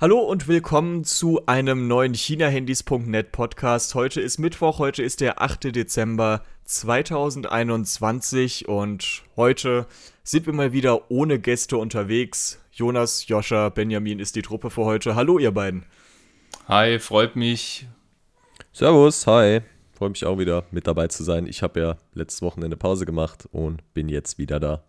Hallo und willkommen zu einem neuen ChinaHandys.net Podcast. Heute ist Mittwoch, heute ist der 8. Dezember 2021 und heute sind wir mal wieder ohne Gäste unterwegs. Jonas, Joscha, Benjamin ist die Truppe für heute. Hallo ihr beiden. Hi, freut mich. Servus, hi. Freue mich auch wieder mit dabei zu sein. Ich habe ja letztes Wochenende Pause gemacht und bin jetzt wieder da.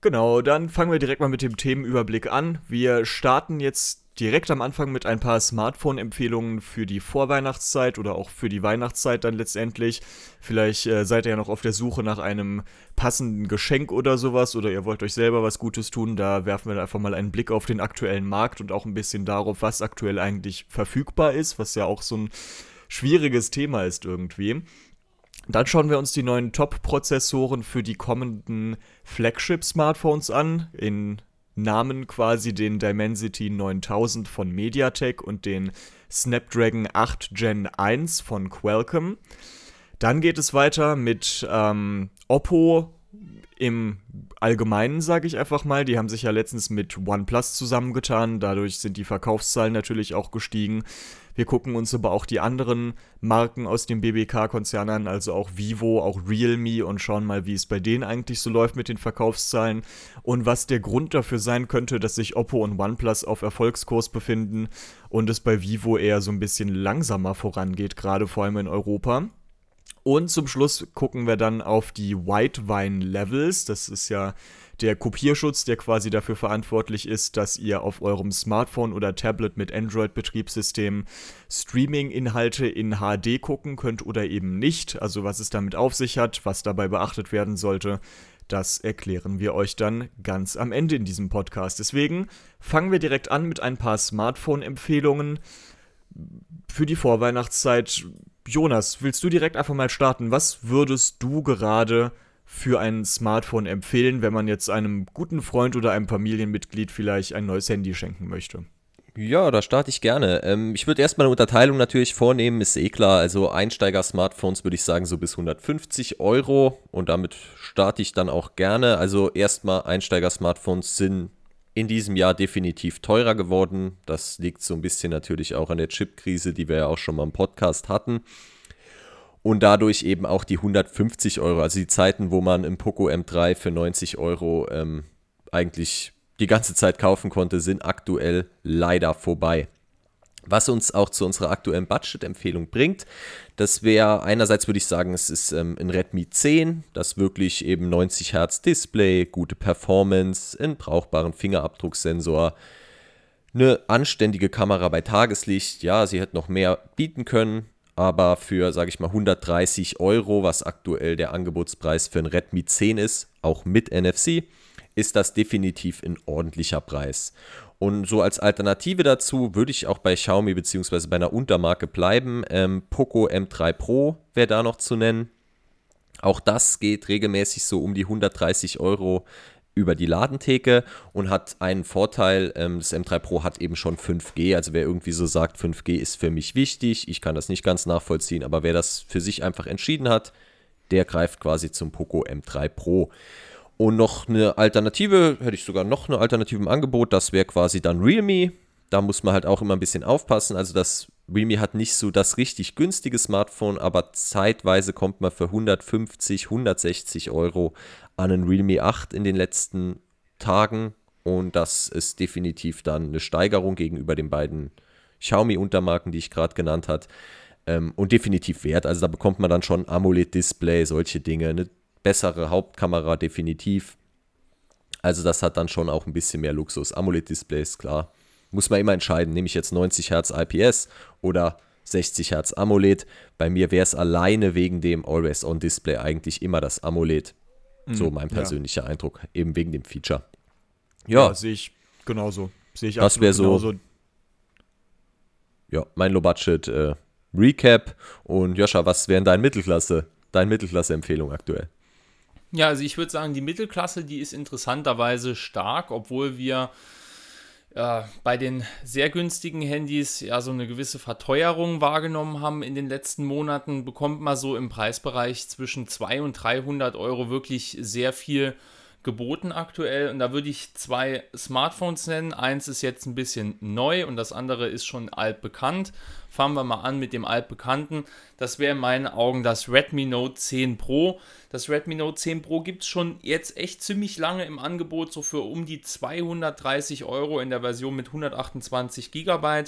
Genau, dann fangen wir direkt mal mit dem Themenüberblick an. Wir starten jetzt direkt am Anfang mit ein paar Smartphone-Empfehlungen für die Vorweihnachtszeit oder auch für die Weihnachtszeit dann letztendlich. Vielleicht äh, seid ihr ja noch auf der Suche nach einem passenden Geschenk oder sowas oder ihr wollt euch selber was Gutes tun. Da werfen wir einfach mal einen Blick auf den aktuellen Markt und auch ein bisschen darauf, was aktuell eigentlich verfügbar ist, was ja auch so ein schwieriges Thema ist irgendwie. Dann schauen wir uns die neuen Top-Prozessoren für die kommenden Flagship-Smartphones an. In Namen quasi den Dimensity 9000 von MediaTek und den Snapdragon 8 Gen 1 von Qualcomm. Dann geht es weiter mit ähm, Oppo im Allgemeinen, sage ich einfach mal. Die haben sich ja letztens mit OnePlus zusammengetan. Dadurch sind die Verkaufszahlen natürlich auch gestiegen. Wir gucken uns aber auch die anderen Marken aus dem BBK-Konzern an, also auch Vivo, auch Realme und schauen mal, wie es bei denen eigentlich so läuft mit den Verkaufszahlen und was der Grund dafür sein könnte, dass sich Oppo und OnePlus auf Erfolgskurs befinden und es bei Vivo eher so ein bisschen langsamer vorangeht, gerade vor allem in Europa. Und zum Schluss gucken wir dann auf die White Wine Levels. Das ist ja der Kopierschutz, der quasi dafür verantwortlich ist, dass ihr auf eurem Smartphone oder Tablet mit Android-Betriebssystem Streaming-Inhalte in HD gucken könnt oder eben nicht. Also was es damit auf sich hat, was dabei beachtet werden sollte. Das erklären wir euch dann ganz am Ende in diesem Podcast. Deswegen fangen wir direkt an mit ein paar Smartphone-Empfehlungen für die Vorweihnachtszeit. Jonas, willst du direkt einfach mal starten? Was würdest du gerade für ein Smartphone empfehlen, wenn man jetzt einem guten Freund oder einem Familienmitglied vielleicht ein neues Handy schenken möchte? Ja, da starte ich gerne. Ähm, ich würde erstmal eine Unterteilung natürlich vornehmen, ist eh klar. Also Einsteiger-Smartphones würde ich sagen so bis 150 Euro und damit starte ich dann auch gerne. Also erstmal Einsteiger-Smartphones sind in diesem Jahr definitiv teurer geworden. Das liegt so ein bisschen natürlich auch an der Chip-Krise, die wir ja auch schon mal im Podcast hatten und dadurch eben auch die 150 Euro, also die Zeiten, wo man im Poco M3 für 90 Euro ähm, eigentlich die ganze Zeit kaufen konnte, sind aktuell leider vorbei. Was uns auch zu unserer aktuellen Budget-Empfehlung bringt, das wäre einerseits würde ich sagen, es ist ähm, ein Redmi 10, das wirklich eben 90 Hertz Display, gute Performance, einen brauchbaren Fingerabdrucksensor, eine anständige Kamera bei Tageslicht. Ja, sie hätte noch mehr bieten können, aber für, sage ich mal, 130 Euro, was aktuell der Angebotspreis für ein Redmi 10 ist, auch mit NFC, ist das definitiv ein ordentlicher Preis. Und so als Alternative dazu würde ich auch bei Xiaomi bzw. bei einer Untermarke bleiben. Ähm, Poco M3 Pro wäre da noch zu nennen. Auch das geht regelmäßig so um die 130 Euro über die Ladentheke und hat einen Vorteil, ähm, das M3 Pro hat eben schon 5G, also wer irgendwie so sagt, 5G ist für mich wichtig, ich kann das nicht ganz nachvollziehen, aber wer das für sich einfach entschieden hat, der greift quasi zum Poco M3 Pro. Und noch eine Alternative, hätte ich sogar noch eine Alternative im Angebot, das wäre quasi dann Realme. Da muss man halt auch immer ein bisschen aufpassen. Also das Realme hat nicht so das richtig günstige Smartphone, aber zeitweise kommt man für 150, 160 Euro an einen Realme 8 in den letzten Tagen. Und das ist definitiv dann eine Steigerung gegenüber den beiden Xiaomi-Untermarken, die ich gerade genannt habe. Ähm, und definitiv wert. Also da bekommt man dann schon AMOLED-Display, solche Dinge, eine bessere Hauptkamera definitiv. Also das hat dann schon auch ein bisschen mehr Luxus. AMOLED-Display ist klar. Muss man immer entscheiden, nehme ich jetzt 90 Hertz IPS oder 60 Hertz AMOLED. Bei mir wäre es alleine wegen dem Always-On-Display eigentlich immer das AMOLED. So mhm. mein persönlicher ja. Eindruck, eben wegen dem Feature. Ja, ja sehe ich genauso. Sehe ich das wäre so. Ja, mein Low-Budget äh, Recap. Und Joscha, was wären deine Mittelklasse, deine Mittelklasse-Empfehlung aktuell? Ja, also ich würde sagen, die Mittelklasse, die ist interessanterweise stark, obwohl wir äh, bei den sehr günstigen Handys ja so eine gewisse Verteuerung wahrgenommen haben in den letzten Monaten, bekommt man so im Preisbereich zwischen 200 und 300 Euro wirklich sehr viel geboten aktuell. Und da würde ich zwei Smartphones nennen. Eins ist jetzt ein bisschen neu und das andere ist schon altbekannt. Fangen wir mal an mit dem altbekannten. Das wäre in meinen Augen das Redmi Note 10 Pro. Das Redmi Note 10 Pro gibt es schon jetzt echt ziemlich lange im Angebot, so für um die 230 Euro in der Version mit 128 GB.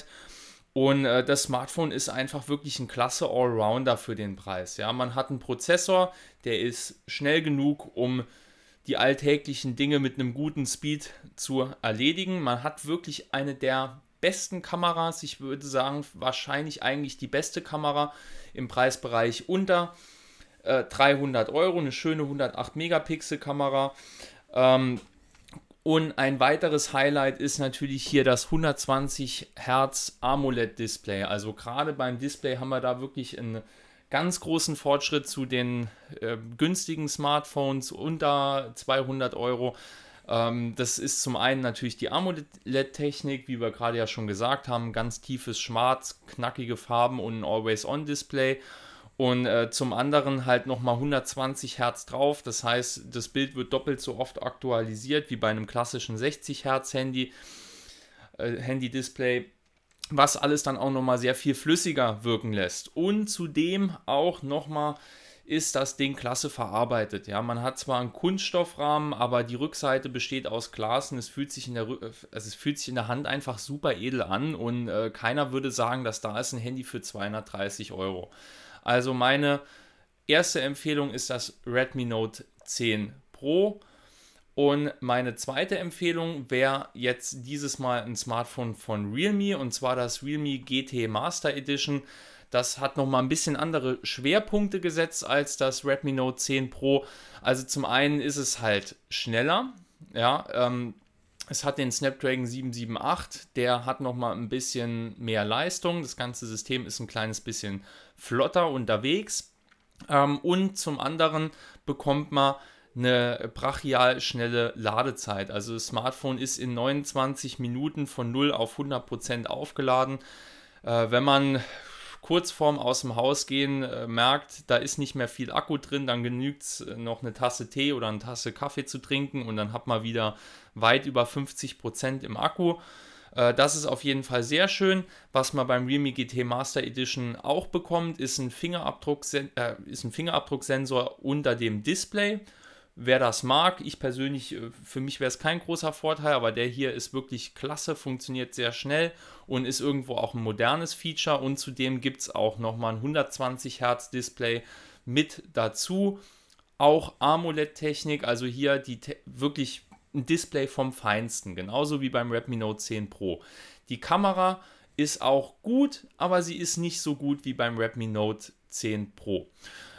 Und äh, das Smartphone ist einfach wirklich ein klasse Allrounder für den Preis. Ja, man hat einen Prozessor, der ist schnell genug, um die alltäglichen Dinge mit einem guten Speed zu erledigen. Man hat wirklich eine der besten Kameras. Ich würde sagen, wahrscheinlich eigentlich die beste Kamera im Preisbereich unter äh, 300 Euro. Eine schöne 108 Megapixel Kamera. Ähm, und ein weiteres Highlight ist natürlich hier das 120 Hertz AMOLED-Display. Also gerade beim Display haben wir da wirklich einen ganz großen Fortschritt zu den äh, günstigen Smartphones unter 200 Euro. Ähm, das ist zum einen natürlich die AMOLED-Technik, wie wir gerade ja schon gesagt haben, ganz tiefes Schwarz, knackige Farben und ein Always-On-Display. Und äh, zum anderen halt nochmal 120 Hertz drauf. Das heißt, das Bild wird doppelt so oft aktualisiert wie bei einem klassischen 60 Hertz Handy, äh, Handy-Display. Was alles dann auch nochmal sehr viel flüssiger wirken lässt. Und zudem auch nochmal ist das Ding klasse verarbeitet. Ja, man hat zwar einen Kunststoffrahmen, aber die Rückseite besteht aus Glas und es fühlt sich in der, also es fühlt sich in der Hand einfach super edel an und äh, keiner würde sagen, dass da ist ein Handy für 230 Euro. Also meine erste Empfehlung ist das Redmi Note 10 Pro. Und meine zweite Empfehlung wäre jetzt dieses Mal ein Smartphone von Realme und zwar das Realme GT Master Edition. Das hat nochmal ein bisschen andere Schwerpunkte gesetzt als das Redmi Note 10 Pro. Also zum einen ist es halt schneller. Ja, ähm, es hat den Snapdragon 778, der hat nochmal ein bisschen mehr Leistung. Das ganze System ist ein kleines bisschen flotter unterwegs. Ähm, und zum anderen bekommt man eine brachial schnelle Ladezeit. Also das Smartphone ist in 29 Minuten von 0 auf 100% aufgeladen. Äh, wenn man kurz vorm aus dem Haus gehen äh, merkt, da ist nicht mehr viel Akku drin, dann genügt es äh, noch eine Tasse Tee oder eine Tasse Kaffee zu trinken und dann hat man wieder weit über 50% im Akku. Äh, das ist auf jeden Fall sehr schön. Was man beim Realme GT Master Edition auch bekommt, ist ein, Fingerabdruck, äh, ist ein Fingerabdrucksensor unter dem Display. Wer das mag, ich persönlich, äh, für mich wäre es kein großer Vorteil, aber der hier ist wirklich klasse, funktioniert sehr schnell und ist irgendwo auch ein modernes Feature. Und zudem gibt es auch nochmal ein 120 Hertz Display mit dazu. Auch AMOLED-Technik, also hier die wirklich ein Display vom Feinsten, genauso wie beim Redmi Note 10 Pro. Die Kamera ist auch gut, aber sie ist nicht so gut wie beim Redmi Note 10 Pro.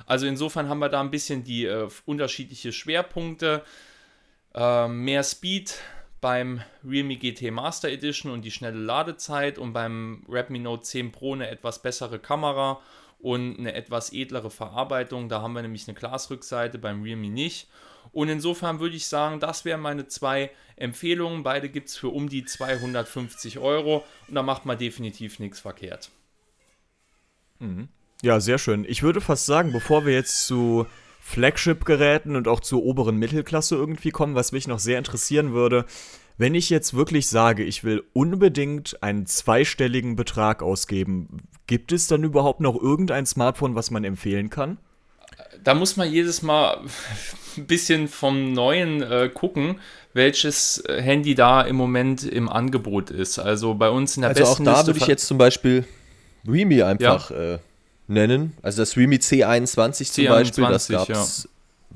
Also insofern haben wir da ein bisschen die äh, unterschiedliche Schwerpunkte. Äh, mehr Speed beim Realme GT Master Edition und die schnelle Ladezeit und beim Redmi Note 10 Pro eine etwas bessere Kamera und eine etwas edlere Verarbeitung. Da haben wir nämlich eine Glasrückseite, beim Realme nicht. Und insofern würde ich sagen, das wären meine zwei Empfehlungen. Beide gibt es für um die 250 Euro und da macht man definitiv nichts verkehrt. Mhm. Ja, sehr schön. Ich würde fast sagen, bevor wir jetzt zu Flagship-Geräten und auch zur oberen Mittelklasse irgendwie kommen, was mich noch sehr interessieren würde, wenn ich jetzt wirklich sage, ich will unbedingt einen zweistelligen Betrag ausgeben, gibt es dann überhaupt noch irgendein Smartphone, was man empfehlen kann? Da muss man jedes Mal ein bisschen vom Neuen äh, gucken, welches äh, Handy da im Moment im Angebot ist. Also bei uns in der also besten auch da würde ich jetzt zum Beispiel Realme einfach ja. äh, nennen. Also das Realme C21 zum C21, Beispiel, das gab es ja.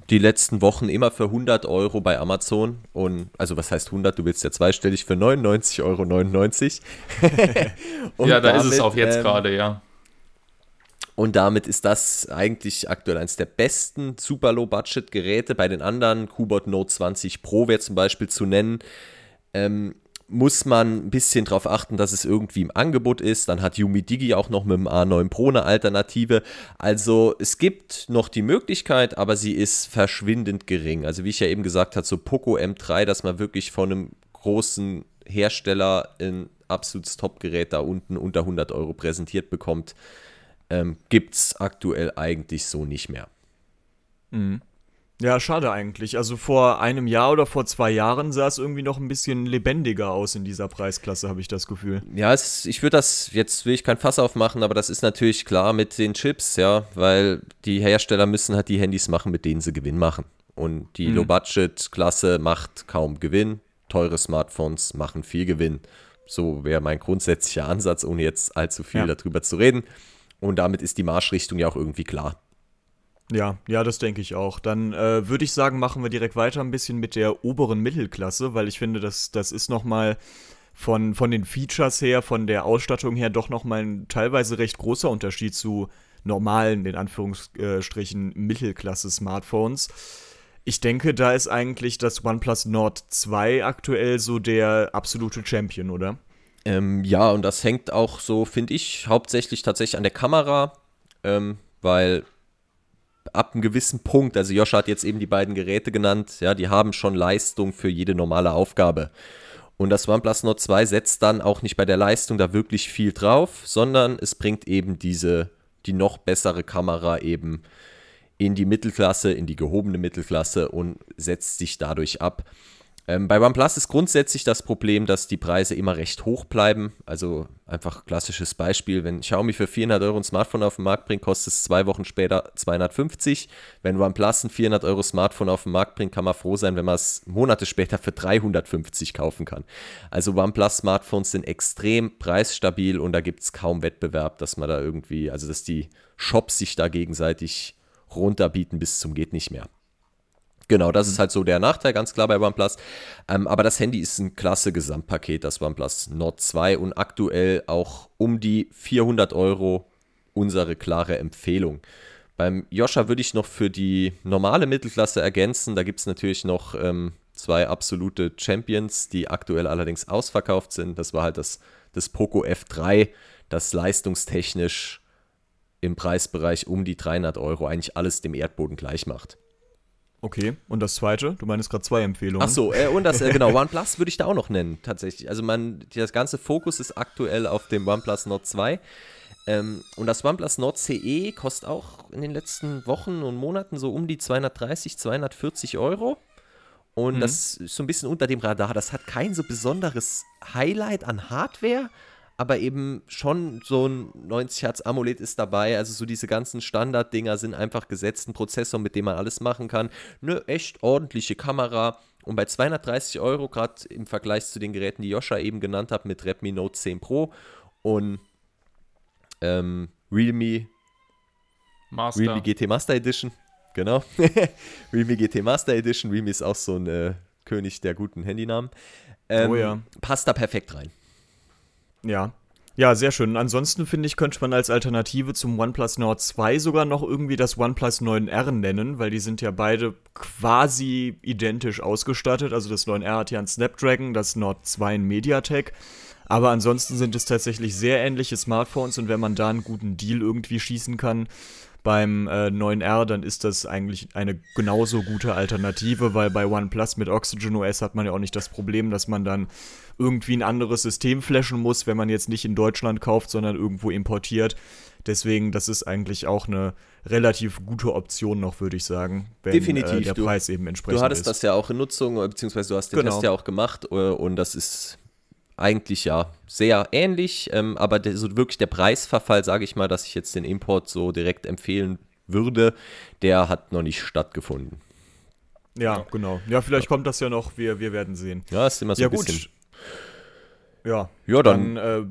die letzten Wochen immer für 100 Euro bei Amazon. Und also was heißt 100? Du willst ja zweistellig für 99,99 Euro. ja, da damit, ist es auch jetzt ähm, gerade, ja. Und damit ist das eigentlich aktuell eines der besten Super Low-Budget-Geräte. Bei den anderen, Kubot Note 20 Pro wäre zum Beispiel zu nennen, ähm, muss man ein bisschen darauf achten, dass es irgendwie im Angebot ist. Dann hat Yumi Digi auch noch mit dem A9 Pro eine Alternative. Also es gibt noch die Möglichkeit, aber sie ist verschwindend gering. Also wie ich ja eben gesagt habe, so Poco M3, dass man wirklich von einem großen Hersteller ein absolutes Top-Gerät da unten unter 100 Euro präsentiert bekommt ähm, gibt es aktuell eigentlich so nicht mehr. Mhm. Ja, schade eigentlich. Also vor einem Jahr oder vor zwei Jahren sah es irgendwie noch ein bisschen lebendiger aus in dieser Preisklasse, habe ich das Gefühl. Ja, es, ich würde das, jetzt will ich kein Fass aufmachen, aber das ist natürlich klar mit den Chips, ja, weil die Hersteller müssen halt die Handys machen, mit denen sie Gewinn machen. Und die mhm. Low-Budget-Klasse macht kaum Gewinn. Teure Smartphones machen viel Gewinn. So wäre mein grundsätzlicher Ansatz, ohne jetzt allzu viel ja. darüber zu reden. Und damit ist die Marschrichtung ja auch irgendwie klar. Ja, ja, das denke ich auch. Dann äh, würde ich sagen, machen wir direkt weiter ein bisschen mit der oberen Mittelklasse, weil ich finde, das, das ist nochmal von, von den Features her, von der Ausstattung her doch nochmal ein teilweise recht großer Unterschied zu normalen, in Anführungsstrichen, Mittelklasse-Smartphones. Ich denke, da ist eigentlich das OnePlus Nord 2 aktuell so der absolute Champion, oder? Ähm, ja, und das hängt auch so, finde ich, hauptsächlich tatsächlich an der Kamera, ähm, weil ab einem gewissen Punkt, also Josh hat jetzt eben die beiden Geräte genannt, ja, die haben schon Leistung für jede normale Aufgabe. Und das OnePlus Nord 2 setzt dann auch nicht bei der Leistung da wirklich viel drauf, sondern es bringt eben diese, die noch bessere Kamera eben in die Mittelklasse, in die gehobene Mittelklasse und setzt sich dadurch ab. Ähm, bei OnePlus ist grundsätzlich das Problem, dass die Preise immer recht hoch bleiben. Also einfach klassisches Beispiel, wenn Xiaomi für 400 Euro ein Smartphone auf den Markt bringt, kostet es zwei Wochen später 250. Wenn OnePlus ein 400 Euro Smartphone auf den Markt bringt, kann man froh sein, wenn man es Monate später für 350 kaufen kann. Also OnePlus Smartphones sind extrem preisstabil und da gibt es kaum Wettbewerb, dass man da irgendwie, also dass die Shops sich da gegenseitig runterbieten bis zum geht nicht mehr. Genau, das ist halt so der Nachteil, ganz klar bei OnePlus. Ähm, aber das Handy ist ein klasse Gesamtpaket, das OnePlus Nord 2 und aktuell auch um die 400 Euro unsere klare Empfehlung. Beim Joscha würde ich noch für die normale Mittelklasse ergänzen. Da gibt es natürlich noch ähm, zwei absolute Champions, die aktuell allerdings ausverkauft sind. Das war halt das, das Poco F3, das leistungstechnisch im Preisbereich um die 300 Euro eigentlich alles dem Erdboden gleich macht. Okay, und das zweite? Du meinst gerade zwei Empfehlungen. Ach so, äh, und das, äh, genau, OnePlus würde ich da auch noch nennen, tatsächlich. Also man, das ganze Fokus ist aktuell auf dem OnePlus Nord 2. Ähm, und das OnePlus Nord CE kostet auch in den letzten Wochen und Monaten so um die 230, 240 Euro. Und mhm. das ist so ein bisschen unter dem Radar. Das hat kein so besonderes Highlight an Hardware, aber eben schon so ein 90 Hertz AMOLED ist dabei. Also so diese ganzen Standarddinger sind einfach gesetzt, ein Prozessor, mit dem man alles machen kann. Eine echt ordentliche Kamera. Und bei 230 Euro, gerade im Vergleich zu den Geräten, die Joscha eben genannt hat, mit Redmi Note 10 Pro und ähm, Realme, Master. Realme GT Master Edition. Genau. Realme GT Master Edition. Realme ist auch so ein äh, König der guten Handynamen. Ähm, oh ja. Passt da perfekt rein. Ja. Ja, sehr schön. Ansonsten finde ich, könnte man als Alternative zum OnePlus Nord 2 sogar noch irgendwie das OnePlus 9R nennen, weil die sind ja beide quasi identisch ausgestattet. Also das 9R hat ja einen Snapdragon, das Nord 2 ein MediaTek. Aber ansonsten sind es tatsächlich sehr ähnliche Smartphones und wenn man da einen guten Deal irgendwie schießen kann, beim äh, 9R, dann ist das eigentlich eine genauso gute Alternative, weil bei OnePlus mit Oxygen OS hat man ja auch nicht das Problem, dass man dann irgendwie ein anderes System flashen muss, wenn man jetzt nicht in Deutschland kauft, sondern irgendwo importiert. Deswegen, das ist eigentlich auch eine relativ gute Option noch, würde ich sagen, wenn Definitiv. Äh, der du, Preis eben entsprechend ist. Du hattest ist. das ja auch in Nutzung, beziehungsweise du hast den genau. Test ja auch gemacht äh, und das ist eigentlich ja sehr ähnlich, ähm, aber der, so wirklich der Preisverfall, sage ich mal, dass ich jetzt den Import so direkt empfehlen würde, der hat noch nicht stattgefunden. Ja, genau. Ja, vielleicht kommt das ja noch, wir, wir werden sehen. Ja, ist immer so ja, ein bisschen. Ja, ja dann, dann äh,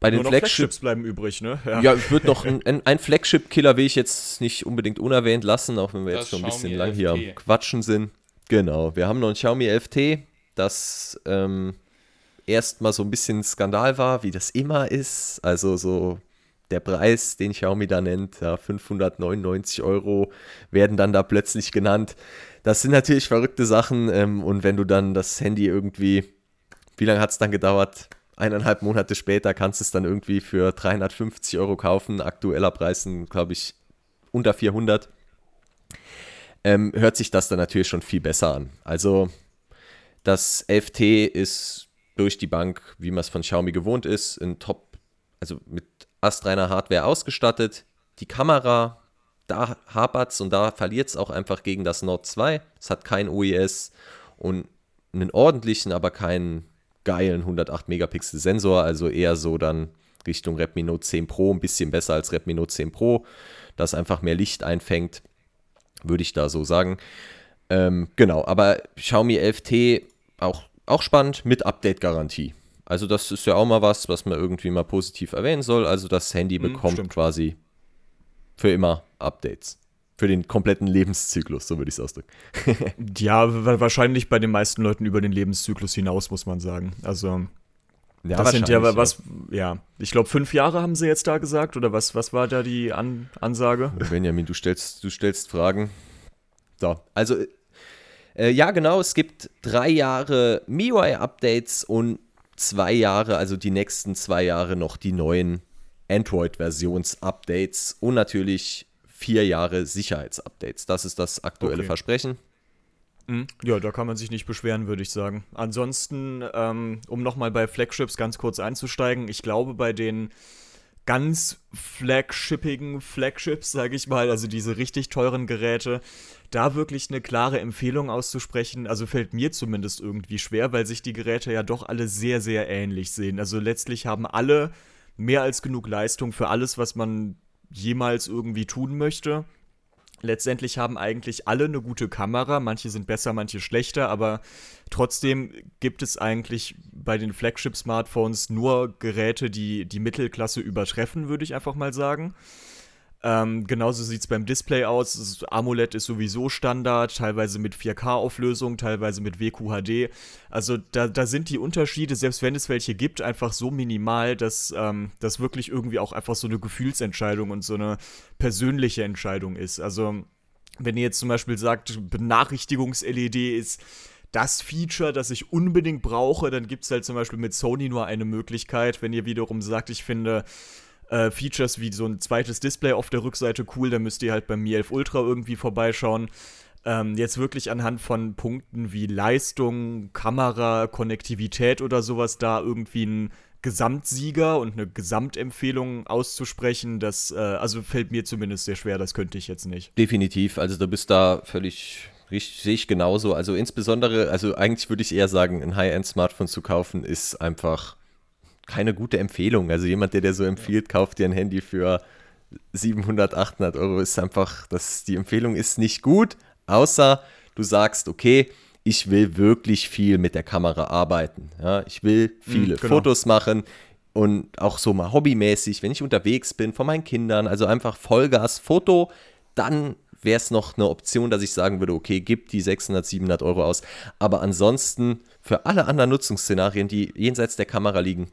bei den Flagship Flagships bleiben übrig, ne? Ja, ja ich würde noch ein, ein Flagship-Killer will ich jetzt nicht unbedingt unerwähnt lassen, auch wenn wir das jetzt schon ein bisschen lang hier am Quatschen sind. Genau, wir haben noch ein Xiaomi 11T, das ähm, erstmal so ein bisschen Skandal war, wie das immer ist. Also so der Preis, den Xiaomi da nennt, ja, 599 Euro werden dann da plötzlich genannt. Das sind natürlich verrückte Sachen ähm, und wenn du dann das Handy irgendwie, wie lange hat es dann gedauert? Eineinhalb Monate später kannst du es dann irgendwie für 350 Euro kaufen. Aktueller Preis, glaube ich, unter 400. Ähm, hört sich das dann natürlich schon viel besser an. Also das 11T ist durch die Bank, wie man es von Xiaomi gewohnt ist, in Top, also mit astreiner Hardware ausgestattet. Die Kamera da hapert es und da verliert es auch einfach gegen das Nord 2. Es hat kein OES und einen ordentlichen, aber keinen geilen 108 Megapixel Sensor, also eher so dann Richtung Redmi Note 10 Pro, ein bisschen besser als Redmi Note 10 Pro, das einfach mehr Licht einfängt, würde ich da so sagen. Ähm, genau, aber Xiaomi 11T auch, auch spannend mit Update-Garantie. Also das ist ja auch mal was, was man irgendwie mal positiv erwähnen soll. Also das Handy hm, bekommt hm, quasi für immer Updates. Für den kompletten Lebenszyklus, so würde ich es ausdrücken. ja, wahrscheinlich bei den meisten Leuten über den Lebenszyklus hinaus, muss man sagen. Also, ja, das sind ja was, ja, ich glaube, fünf Jahre haben sie jetzt da gesagt, oder was, was war da die An Ansage? Benjamin, du stellst, du stellst Fragen. So, also, äh, ja, genau, es gibt drei Jahre MIUI-Updates und zwei Jahre, also die nächsten zwei Jahre noch die neuen Android-Versions-Updates und natürlich vier Jahre Sicherheitsupdates. Das ist das aktuelle okay. Versprechen. Mhm. Ja, da kann man sich nicht beschweren, würde ich sagen. Ansonsten, ähm, um nochmal bei Flagships ganz kurz einzusteigen, ich glaube, bei den ganz flagshippigen Flagships, sage ich mal, also diese richtig teuren Geräte, da wirklich eine klare Empfehlung auszusprechen, also fällt mir zumindest irgendwie schwer, weil sich die Geräte ja doch alle sehr, sehr ähnlich sehen. Also letztlich haben alle mehr als genug Leistung für alles, was man jemals irgendwie tun möchte. Letztendlich haben eigentlich alle eine gute Kamera, manche sind besser, manche schlechter, aber trotzdem gibt es eigentlich bei den Flagship-Smartphones nur Geräte, die die Mittelklasse übertreffen, würde ich einfach mal sagen. Ähm, genauso sieht es beim Display aus. Das AMOLED ist sowieso Standard, teilweise mit 4K-Auflösung, teilweise mit WQHD. Also da, da sind die Unterschiede, selbst wenn es welche gibt, einfach so minimal, dass ähm, das wirklich irgendwie auch einfach so eine Gefühlsentscheidung und so eine persönliche Entscheidung ist. Also wenn ihr jetzt zum Beispiel sagt, Benachrichtigungs-LED ist das Feature, das ich unbedingt brauche, dann gibt es halt zum Beispiel mit Sony nur eine Möglichkeit. Wenn ihr wiederum sagt, ich finde äh, Features wie so ein zweites Display auf der Rückseite cool, dann müsst ihr halt beim Mi 11 Ultra irgendwie vorbeischauen. Ähm, jetzt wirklich anhand von Punkten wie Leistung, Kamera, Konnektivität oder sowas da irgendwie ein Gesamtsieger und eine Gesamtempfehlung auszusprechen, das äh, also fällt mir zumindest sehr schwer, das könnte ich jetzt nicht. Definitiv, also du bist da völlig richtig, sehe ich genauso. Also insbesondere, also eigentlich würde ich eher sagen, ein High-End-Smartphone zu kaufen ist einfach keine gute Empfehlung. Also jemand, der dir so empfiehlt, kauft dir ein Handy für 700, 800 Euro, ist einfach, das, die Empfehlung ist nicht gut, außer du sagst, okay, ich will wirklich viel mit der Kamera arbeiten. Ja, ich will viele mhm, genau. Fotos machen und auch so mal hobbymäßig, wenn ich unterwegs bin, von meinen Kindern, also einfach Vollgas Foto, dann wäre es noch eine Option, dass ich sagen würde, okay, gib die 600, 700 Euro aus. Aber ansonsten für alle anderen Nutzungsszenarien, die jenseits der Kamera liegen,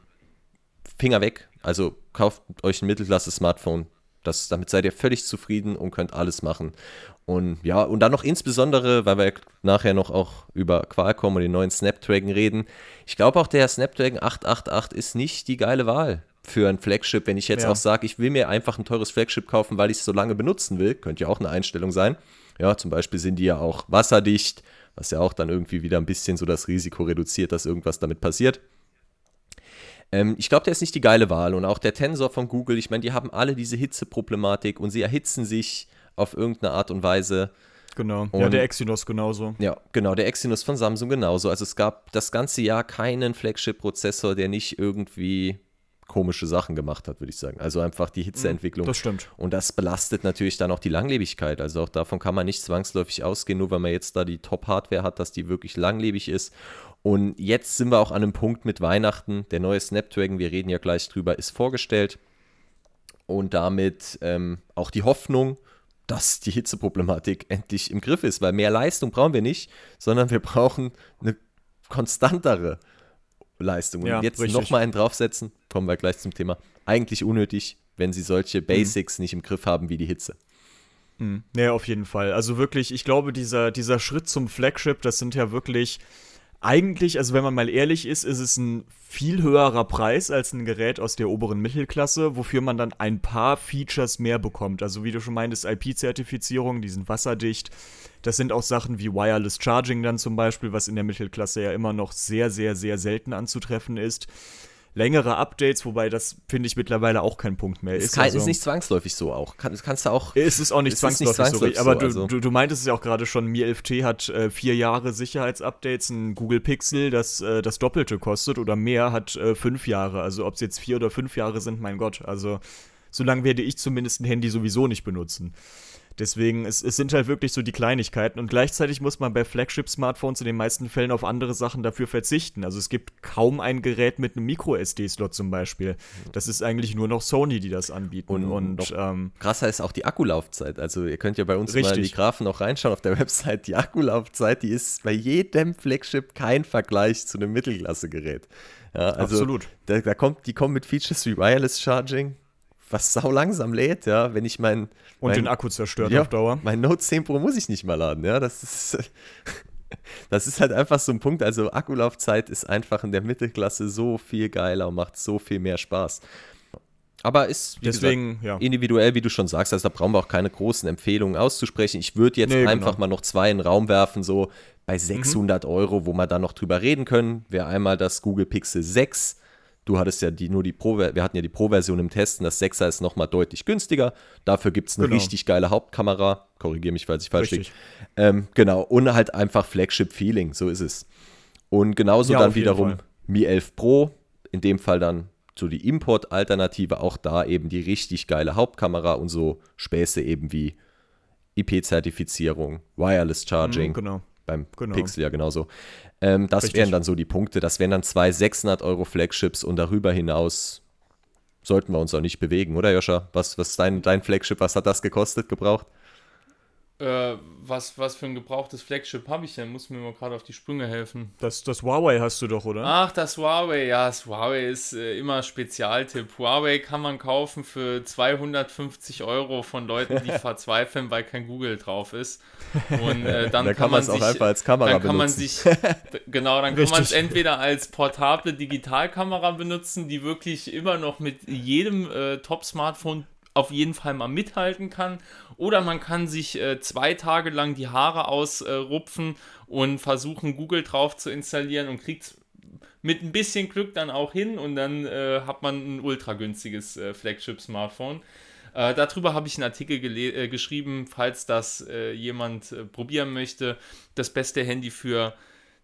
Finger weg. Also kauft euch ein Mittelklasse-Smartphone. Das, damit seid ihr völlig zufrieden und könnt alles machen. Und ja, und dann noch insbesondere, weil wir nachher noch auch über Qualcomm und den neuen Snapdragon reden. Ich glaube auch der Snapdragon 888 ist nicht die geile Wahl für ein Flagship. Wenn ich jetzt ja. auch sage, ich will mir einfach ein teures Flagship kaufen, weil ich es so lange benutzen will, könnte ja auch eine Einstellung sein. Ja, zum Beispiel sind die ja auch wasserdicht, was ja auch dann irgendwie wieder ein bisschen so das Risiko reduziert, dass irgendwas damit passiert. Ähm, ich glaube, der ist nicht die geile Wahl. Und auch der Tensor von Google, ich meine, die haben alle diese Hitzeproblematik und sie erhitzen sich auf irgendeine Art und Weise. Genau. Und, ja, der Exynos genauso. Ja, genau, der Exynos von Samsung genauso. Also es gab das ganze Jahr keinen Flagship-Prozessor, der nicht irgendwie komische Sachen gemacht hat, würde ich sagen. Also einfach die Hitzeentwicklung. Das stimmt. Und das belastet natürlich dann auch die Langlebigkeit. Also auch davon kann man nicht zwangsläufig ausgehen, nur weil man jetzt da die Top-Hardware hat, dass die wirklich langlebig ist. Und jetzt sind wir auch an einem Punkt mit Weihnachten. Der neue Snapdragon, wir reden ja gleich drüber, ist vorgestellt. Und damit ähm, auch die Hoffnung, dass die Hitzeproblematik endlich im Griff ist, weil mehr Leistung brauchen wir nicht, sondern wir brauchen eine konstantere Leistung. Und ja, jetzt nochmal einen draufsetzen, kommen wir gleich zum Thema. Eigentlich unnötig, wenn sie solche mhm. Basics mhm. nicht im Griff haben wie die Hitze. Mhm. Ja, auf jeden Fall. Also wirklich, ich glaube, dieser, dieser Schritt zum Flagship, das sind ja wirklich eigentlich, also wenn man mal ehrlich ist, ist es ein viel höherer Preis als ein Gerät aus der oberen Mittelklasse, wofür man dann ein paar Features mehr bekommt. Also wie du schon meintest, IP-Zertifizierung, die sind wasserdicht. Das sind auch Sachen wie Wireless Charging dann zum Beispiel, was in der Mittelklasse ja immer noch sehr, sehr, sehr selten anzutreffen ist. Längere Updates, wobei das finde ich mittlerweile auch kein Punkt mehr ist. Ist, kein, also, ist nicht zwangsläufig so auch. Kann, kannst du auch. es ist auch nicht es ist nicht zwangsläufig, zwangsläufig so, aber du, also- du, du meintest es ja auch gerade schon, Mi 11T hat äh, vier Jahre Sicherheitsupdates, ein Google Pixel, das äh, das Doppelte kostet oder mehr, hat äh, fünf Jahre. Also ob es jetzt vier oder fünf Jahre sind, mein Gott. Also so lange werde ich zumindest ein Handy sowieso nicht benutzen. Deswegen, es, es sind halt wirklich so die Kleinigkeiten und gleichzeitig muss man bei Flagship-Smartphones in den meisten Fällen auf andere Sachen dafür verzichten. Also es gibt kaum ein Gerät mit einem Micro-SD-Slot zum Beispiel. Das ist eigentlich nur noch Sony, die das anbieten. Und Und, ähm, Krasser ist auch die Akkulaufzeit. Also ihr könnt ja bei uns mal in die Richtig. Graphen auch reinschauen auf der Website. Die Akkulaufzeit, die ist bei jedem Flagship kein Vergleich zu einem Mittelklasse-Gerät. Ja, also Absolut. Da, da kommt, die kommen mit Features wie Wireless Charging, was sau langsam lädt, ja, wenn ich mein und mein, den Akku zerstört ja, auf Dauer. Mein Note 10 Pro muss ich nicht mal laden, ja. Das ist, das ist halt einfach so ein Punkt. Also Akkulaufzeit ist einfach in der Mittelklasse so viel geiler und macht so viel mehr Spaß. Aber ist Deswegen, gesagt, ja. individuell, wie du schon sagst, also da brauchen wir auch keine großen Empfehlungen auszusprechen. Ich würde jetzt Nee, einfach genau. mal noch zwei in den Raum werfen, so Mhm. bei 600 Euro, wo wir dann noch drüber reden können. Wäre einmal das Google Pixel 6. Du hattest ja die, nur die Pro, wir hatten ja die Pro-Version im Testen, das 6er ist nochmal deutlich günstiger. Dafür gibt es eine Genau. richtig geile Hauptkamera. Korrigiere mich, falls ich falsch liege. Ähm, genau, und halt einfach Flagship-Feeling, so ist es. Und genauso Ja, dann wiederum Fall. Mi 11 Pro, in dem Fall dann so die Import-Alternative, auch da eben die richtig geile Hauptkamera und so Späße eben wie IP-Zertifizierung, Wireless Charging, Mhm, genau. Beim Genau. Pixel ja genauso. Ähm, das Richtig. wären dann so die Punkte, das wären dann zwei 600 Euro Flagships und darüber hinaus sollten wir uns auch nicht bewegen, oder Joscha? Was, was ist dein, dein Flagship, was hat das gekostet, gebraucht? Äh, was, was für ein gebrauchtes Flagship habe ich denn? Muss mir mal gerade auf die Sprünge helfen. Das, das Huawei hast du doch, oder? Ach, das Huawei. Ja, das Huawei ist äh, immer Spezialtipp. Huawei kann man kaufen für 250 Euro von Leuten, die verzweifeln, weil kein Google drauf ist. Und äh, dann Da kann, kann man man's auch sich, einfach als Kamera dann kann man benutzen. sich d- genau, dann kann man es entweder als portable Digitalkamera benutzen, die wirklich immer noch mit jedem äh, Top-Smartphone auf jeden Fall mal mithalten kann. Oder man kann sich äh, zwei Tage lang die Haare ausrupfen und versuchen, Google drauf zu installieren und kriegt mit ein bisschen Glück dann auch hin und dann äh, hat man ein ultra günstiges äh, Flagship-Smartphone. Äh, darüber habe ich einen Artikel äh, geschrieben, falls das äh, jemand äh, probieren möchte. Das beste Handy für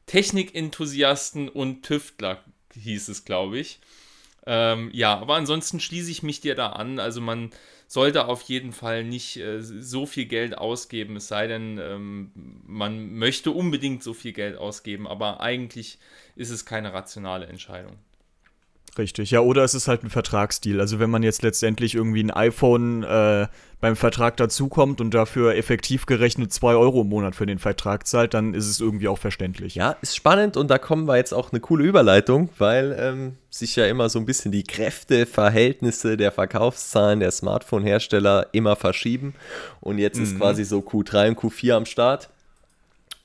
Technikenthusiasten und Tüftler hieß es, glaube ich. Ähm, ja, aber ansonsten schließe ich mich dir da an. Also man sollte auf jeden Fall nicht äh, so viel Geld ausgeben, es sei denn, ähm, man möchte unbedingt so viel Geld ausgeben, aber eigentlich ist es keine rationale Entscheidung. Richtig, ja, oder es ist halt ein Vertragsdeal. Also wenn man jetzt letztendlich irgendwie ein iPhone äh, beim Vertrag dazukommt und dafür effektiv gerechnet 2 Euro im Monat für den Vertrag zahlt, dann ist es irgendwie auch verständlich. Ja, ist spannend und da kommen wir jetzt auch eine coole Überleitung, weil ähm, sich ja immer so ein bisschen die Kräfteverhältnisse der Verkaufszahlen der Smartphone-Hersteller immer verschieben. Und jetzt Mhm. ist quasi so Q3 und Q4 am Start.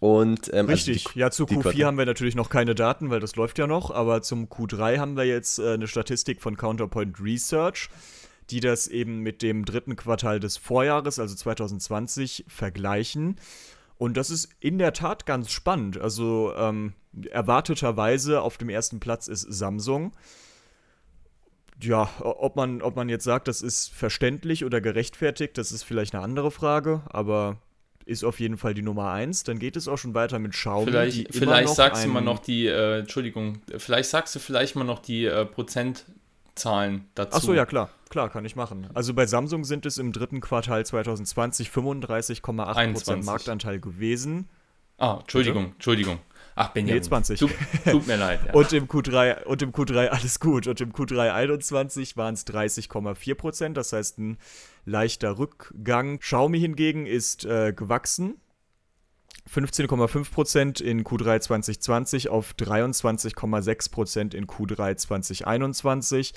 Und ähm, also Richtig, die- ja, zu die Q4 Quartal- haben wir natürlich noch keine Daten, weil das läuft ja noch, aber zum Q3 haben wir jetzt äh, eine Statistik von Counterpoint Research, die das eben mit dem dritten Quartal des Vorjahres, also 2020, vergleichen. Und das ist in der Tat ganz spannend. Also ähm, erwarteterweise auf dem ersten Platz ist Samsung. Ja, ob man, ob man jetzt sagt, das ist verständlich oder gerechtfertigt, das ist vielleicht eine andere Frage, aber ist auf jeden Fall die Nummer eins. Dann geht es auch schon weiter mit Xiaomi. die Vielleicht, vielleicht noch sagst du mal noch die, äh, Entschuldigung, vielleicht sagst du vielleicht mal noch die äh, Prozentzahlen dazu. Achso, ja klar, klar, kann ich machen. Also bei Samsung sind es im dritten Quartal 2020 35,8% 21. Marktanteil gewesen. Ah, Entschuldigung, Entschuldigung. Ach, Benjamin. Nee, 20. Tut, tut mir leid. Ja. Und im Q3, und im Q3 alles gut. Und im Q3 21 waren es 30,4%, das heißt ein leichter Rückgang. Xiaomi hingegen ist äh, gewachsen. 15,5% in Q3 2020 auf 23,6% in Q3 2021.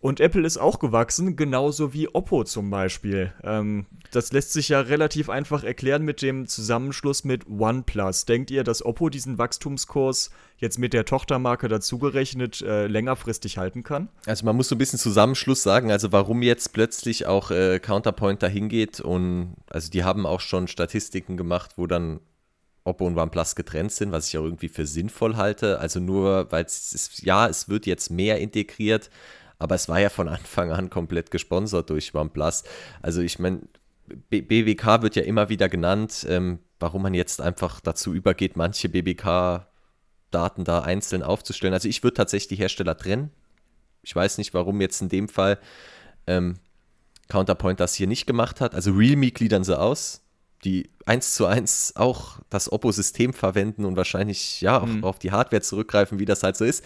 Und Apple ist auch gewachsen, genauso wie Oppo zum Beispiel. Ähm, das lässt sich ja relativ einfach erklären mit dem Zusammenschluss mit OnePlus. Denkt ihr, dass Oppo diesen Wachstumskurs jetzt mit der Tochtermarke dazugerechnet äh, längerfristig halten kann? Also man muss so ein bisschen Zusammenschluss sagen, also warum jetzt plötzlich auch äh, Counterpoint dahin geht und also die haben auch schon Statistiken gemacht, wo dann Oppo und OnePlus getrennt sind, was ich auch irgendwie für sinnvoll halte. Also nur, weil es ja, es wird jetzt mehr integriert, aber es war ja von Anfang an komplett gesponsert durch OnePlus. Also ich meine, BWK wird ja immer wieder genannt, ähm, warum man jetzt einfach dazu übergeht, manche BBK-Daten da einzeln aufzustellen. Also ich würde tatsächlich die Hersteller trennen. Ich weiß nicht, warum jetzt in dem Fall ähm, Counterpoint das hier nicht gemacht hat. Also Realme gliedern sie aus, die eins zu eins auch das Oppo-System verwenden und wahrscheinlich ja auch mhm. auf die Hardware zurückgreifen, wie das halt so ist.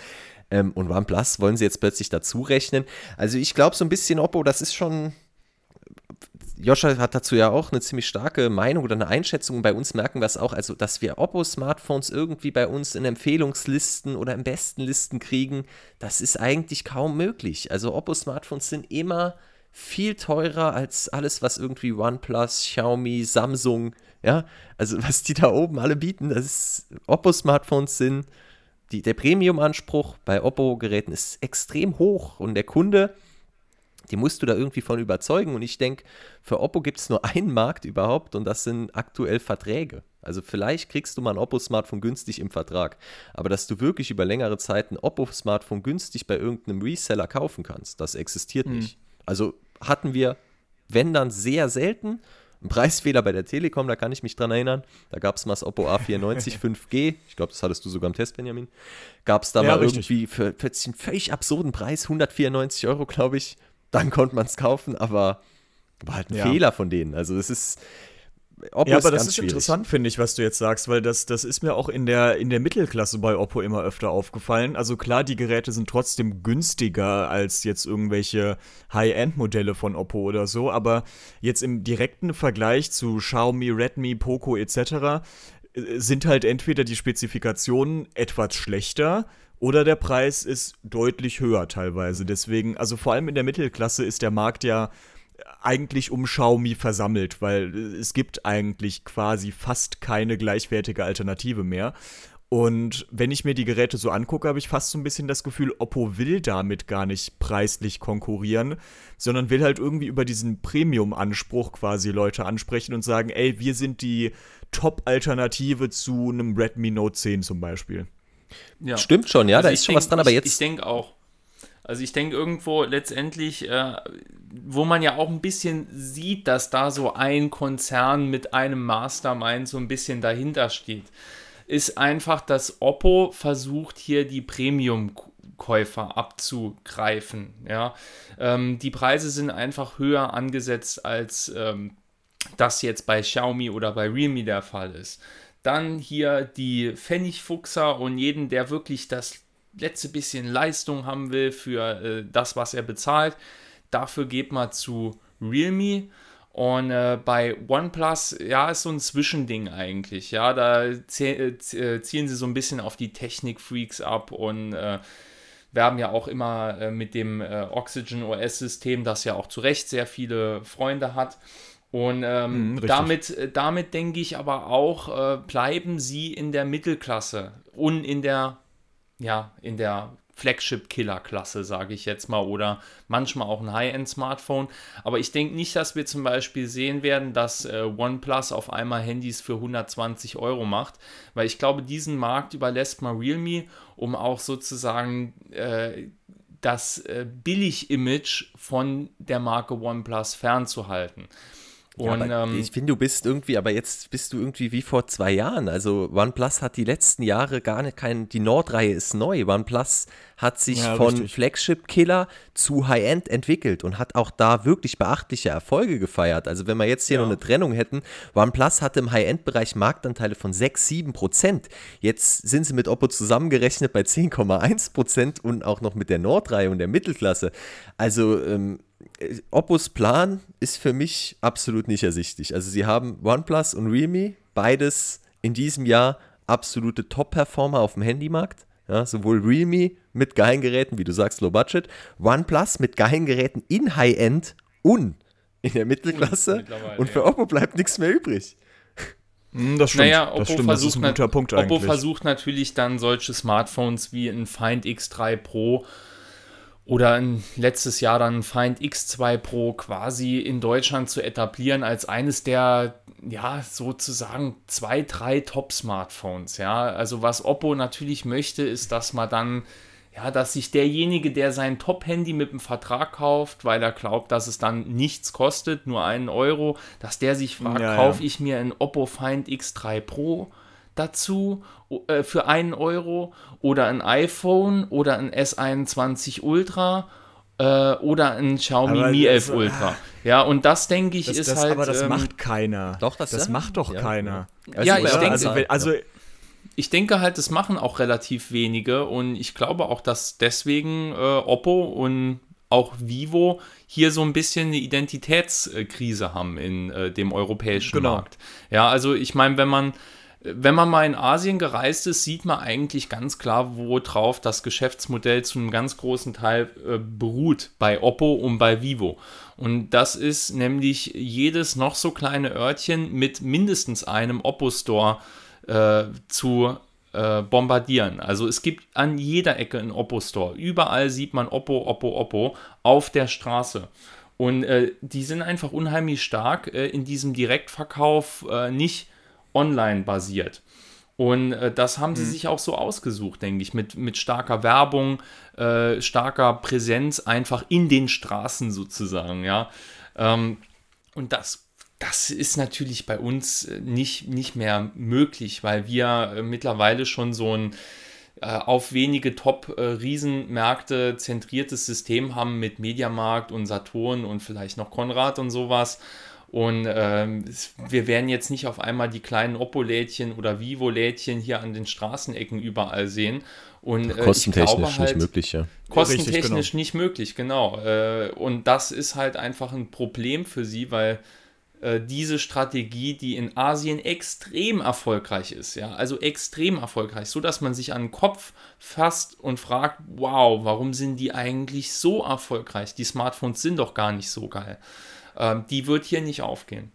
Ähm, und OnePlus wollen sie jetzt plötzlich dazu rechnen. Also ich glaube so ein bisschen Oppo, das ist schon. Joscha hat dazu ja auch eine ziemlich starke Meinung oder eine Einschätzung. Bei uns merken wir es auch, also dass wir Oppo-Smartphones irgendwie bei uns in Empfehlungslisten oder im besten Listen kriegen, das ist eigentlich kaum möglich. Also Oppo-Smartphones sind immer viel teurer als alles, was irgendwie OnePlus, Xiaomi, Samsung, ja, also was die da oben alle bieten, das ist Oppo-Smartphones sind, die, der Premium-Anspruch bei Oppo-Geräten ist extrem hoch und der Kunde, die musst du da irgendwie von überzeugen und ich denke, für Oppo gibt es nur einen Markt überhaupt und das sind aktuell Verträge. Also vielleicht kriegst du mal ein Oppo-Smartphone günstig im Vertrag, aber dass du wirklich über längere Zeit ein Oppo-Smartphone günstig bei irgendeinem Reseller kaufen kannst, das existiert hm. nicht. Also hatten wir, wenn dann, sehr selten. Ein Preisfehler bei der Telekom, da kann ich mich dran erinnern. Da gab es mal das Oppo A94 5G. Ich glaube, das hattest du sogar im Test, Benjamin. Gab es da ja, mal richtig. irgendwie für, für einen völlig absurden Preis, 194 Euro, glaube ich. Dann konnte man es kaufen, aber war halt ein ja. Fehler von denen. Also es ist, Oppo ja, aber das ist schwierig. interessant, finde ich, was du jetzt sagst, weil das, das ist mir auch in der, in der Mittelklasse bei Oppo immer öfter aufgefallen. Also klar, die Geräte sind trotzdem günstiger als jetzt irgendwelche High-End-Modelle von Oppo oder so, aber jetzt im direkten Vergleich zu Xiaomi, Redmi, Poco etc. Äh, sind halt entweder die Spezifikationen etwas schlechter oder der Preis ist deutlich höher teilweise. Deswegen, also vor allem in der Mittelklasse ist der Markt ja eigentlich um Xiaomi versammelt, weil es gibt eigentlich quasi fast keine gleichwertige Alternative mehr. Und wenn ich mir die Geräte so angucke, habe ich fast so ein bisschen das Gefühl, Oppo will damit gar nicht preislich konkurrieren, sondern will halt irgendwie über diesen Premium-Anspruch quasi Leute ansprechen und sagen, ey, wir sind die Top-Alternative zu einem Redmi Note 10 zum Beispiel. Ja. Stimmt schon, ja, also da ist schon denk, was dran, aber jetzt. Ich, ich denke auch. Also ich denke irgendwo letztendlich, äh, wo man ja auch ein bisschen sieht, dass da so ein Konzern mit einem Mastermind so ein bisschen dahinter steht, ist einfach, dass Oppo versucht hier die Premium Käufer abzugreifen. Ja? Ähm, die Preise sind einfach höher angesetzt, als ähm, das jetzt bei Xiaomi oder bei Realme der Fall ist. Dann hier die Pfennigfuchser und jeden, der wirklich das letzte bisschen Leistung haben will für äh, das, was er bezahlt, dafür geht man zu Realme. Und äh, bei OnePlus, ja, ist so ein Zwischending eigentlich. Ja, da äh, ziehen sie so ein bisschen auf die Technik-Freaks ab und äh, wir haben ja auch immer äh, mit dem äh, Oxygen OS-System, das ja auch zu Recht sehr viele Freunde hat. Und ähm, mhm, damit, äh, damit denke ich aber auch, bleiben sie in der Mittelklasse und in der ja, in der Flagship-Killer-Klasse, sage ich jetzt mal, oder manchmal auch ein High-End-Smartphone. Aber ich denke nicht, dass wir zum Beispiel sehen werden, dass äh, OnePlus auf einmal Handys für 120 Euro macht, weil ich glaube, diesen Markt überlässt mal Realme, um auch sozusagen äh, das äh, Billig-Image von der Marke OnePlus fernzuhalten. Und, ja, ähm, ich finde, du bist irgendwie, aber jetzt bist du irgendwie wie vor zwei Jahren. Also OnePlus hat die letzten Jahre gar nicht kein, die Nord-Reihe ist neu. OnePlus hat sich ja, von Flagship-Killer zu High-End entwickelt und hat auch da wirklich beachtliche Erfolge gefeiert. Also wenn wir jetzt hier ja. noch eine Trennung hätten, OnePlus hatte im High-End-Bereich Marktanteile von 6, 7 Prozent. Jetzt sind sie mit Oppo zusammengerechnet bei 10,1 Prozent und auch noch mit der Nord-Reihe und der Mittelklasse. Also ähm, Oppos Plan ist für mich absolut nicht ersichtlich. Also sie haben OnePlus und Realme, beides in diesem Jahr absolute Top-Performer auf dem Handymarkt. Ja, sowohl Realme mit geilen Geräten, wie du sagst, Low Budget, OnePlus mit geilen Geräten in High-End und in der Mittelklasse. Und für. Oppo bleibt nichts mehr übrig. Hm, das stimmt. Naja, Oppo, das stimmt. Das ist ein guter Punkt eigentlich. Oppo versucht natürlich dann solche Smartphones wie ein Find X3 Pro oder letztes Jahr dann Find X2 Pro quasi in Deutschland zu etablieren als eines der, ja, sozusagen zwei, drei Top-Smartphones. Ja, also was Oppo natürlich möchte, ist, dass man dann, ja, dass sich derjenige, der sein Top-Handy mit dem Vertrag kauft, weil er glaubt, dass es dann nichts kostet, nur einen Euro, dass der sich fragt, ja, kaufe ja. ich mir ein Oppo Find X3 Pro dazu äh, für einen Euro oder ein iPhone oder ein S21 Ultra äh, oder ein Xiaomi aber Mi 11 Ultra. Ah. Ja, und das denke ich das, ist das, halt. Aber das ähm, macht keiner. Doch, das, das macht doch ja, keiner. Ja, ja ich denke. Also, also, ich denke halt, das machen auch relativ wenige und ich glaube auch, dass deswegen äh, Oppo und auch Vivo hier so ein bisschen eine Identitätskrise haben in äh, dem europäischen genau. Markt. Ja, also ich meine, wenn man wenn man mal in Asien gereist ist, sieht man eigentlich ganz klar, worauf das Geschäftsmodell zu einem ganz großen Teil äh, beruht bei Oppo und bei Vivo. Und das ist nämlich jedes noch so kleine Örtchen mit mindestens einem Oppo-Store äh, zu äh, bombardieren. Also es gibt an jeder Ecke einen Oppo-Store. Überall sieht man Oppo, Oppo, Oppo auf der Straße. Und äh, die sind einfach unheimlich stark äh, in diesem Direktverkauf, äh, nicht online basiert. Und äh, das haben sie mhm. sich auch so ausgesucht, denke ich, mit, mit starker Werbung, äh, starker Präsenz einfach in den Straßen sozusagen, ja. Ähm, und das, das ist natürlich bei uns äh, nicht, nicht mehr möglich, weil wir äh, mittlerweile schon so ein äh, auf wenige Top-Riesenmärkte zentriertes System haben mit Mediamarkt und Saturn und vielleicht noch Konrad und sowas. Und ähm, wir werden jetzt nicht auf einmal die kleinen Oppo-Lädchen oder Vivo-Lädchen hier an den Straßenecken überall sehen. Und, äh, kostentechnisch halt, nicht möglich, ja. Kostentechnisch Richtig, genau. nicht möglich, genau. Äh, und das ist halt einfach ein Problem für sie, weil äh, diese Strategie, die in Asien extrem erfolgreich ist, ja, also extrem erfolgreich, so dass man sich an den Kopf fasst und fragt, wow, warum sind die eigentlich so erfolgreich? Die Smartphones sind doch gar nicht so geil ähm, die wird hier nicht aufgehen.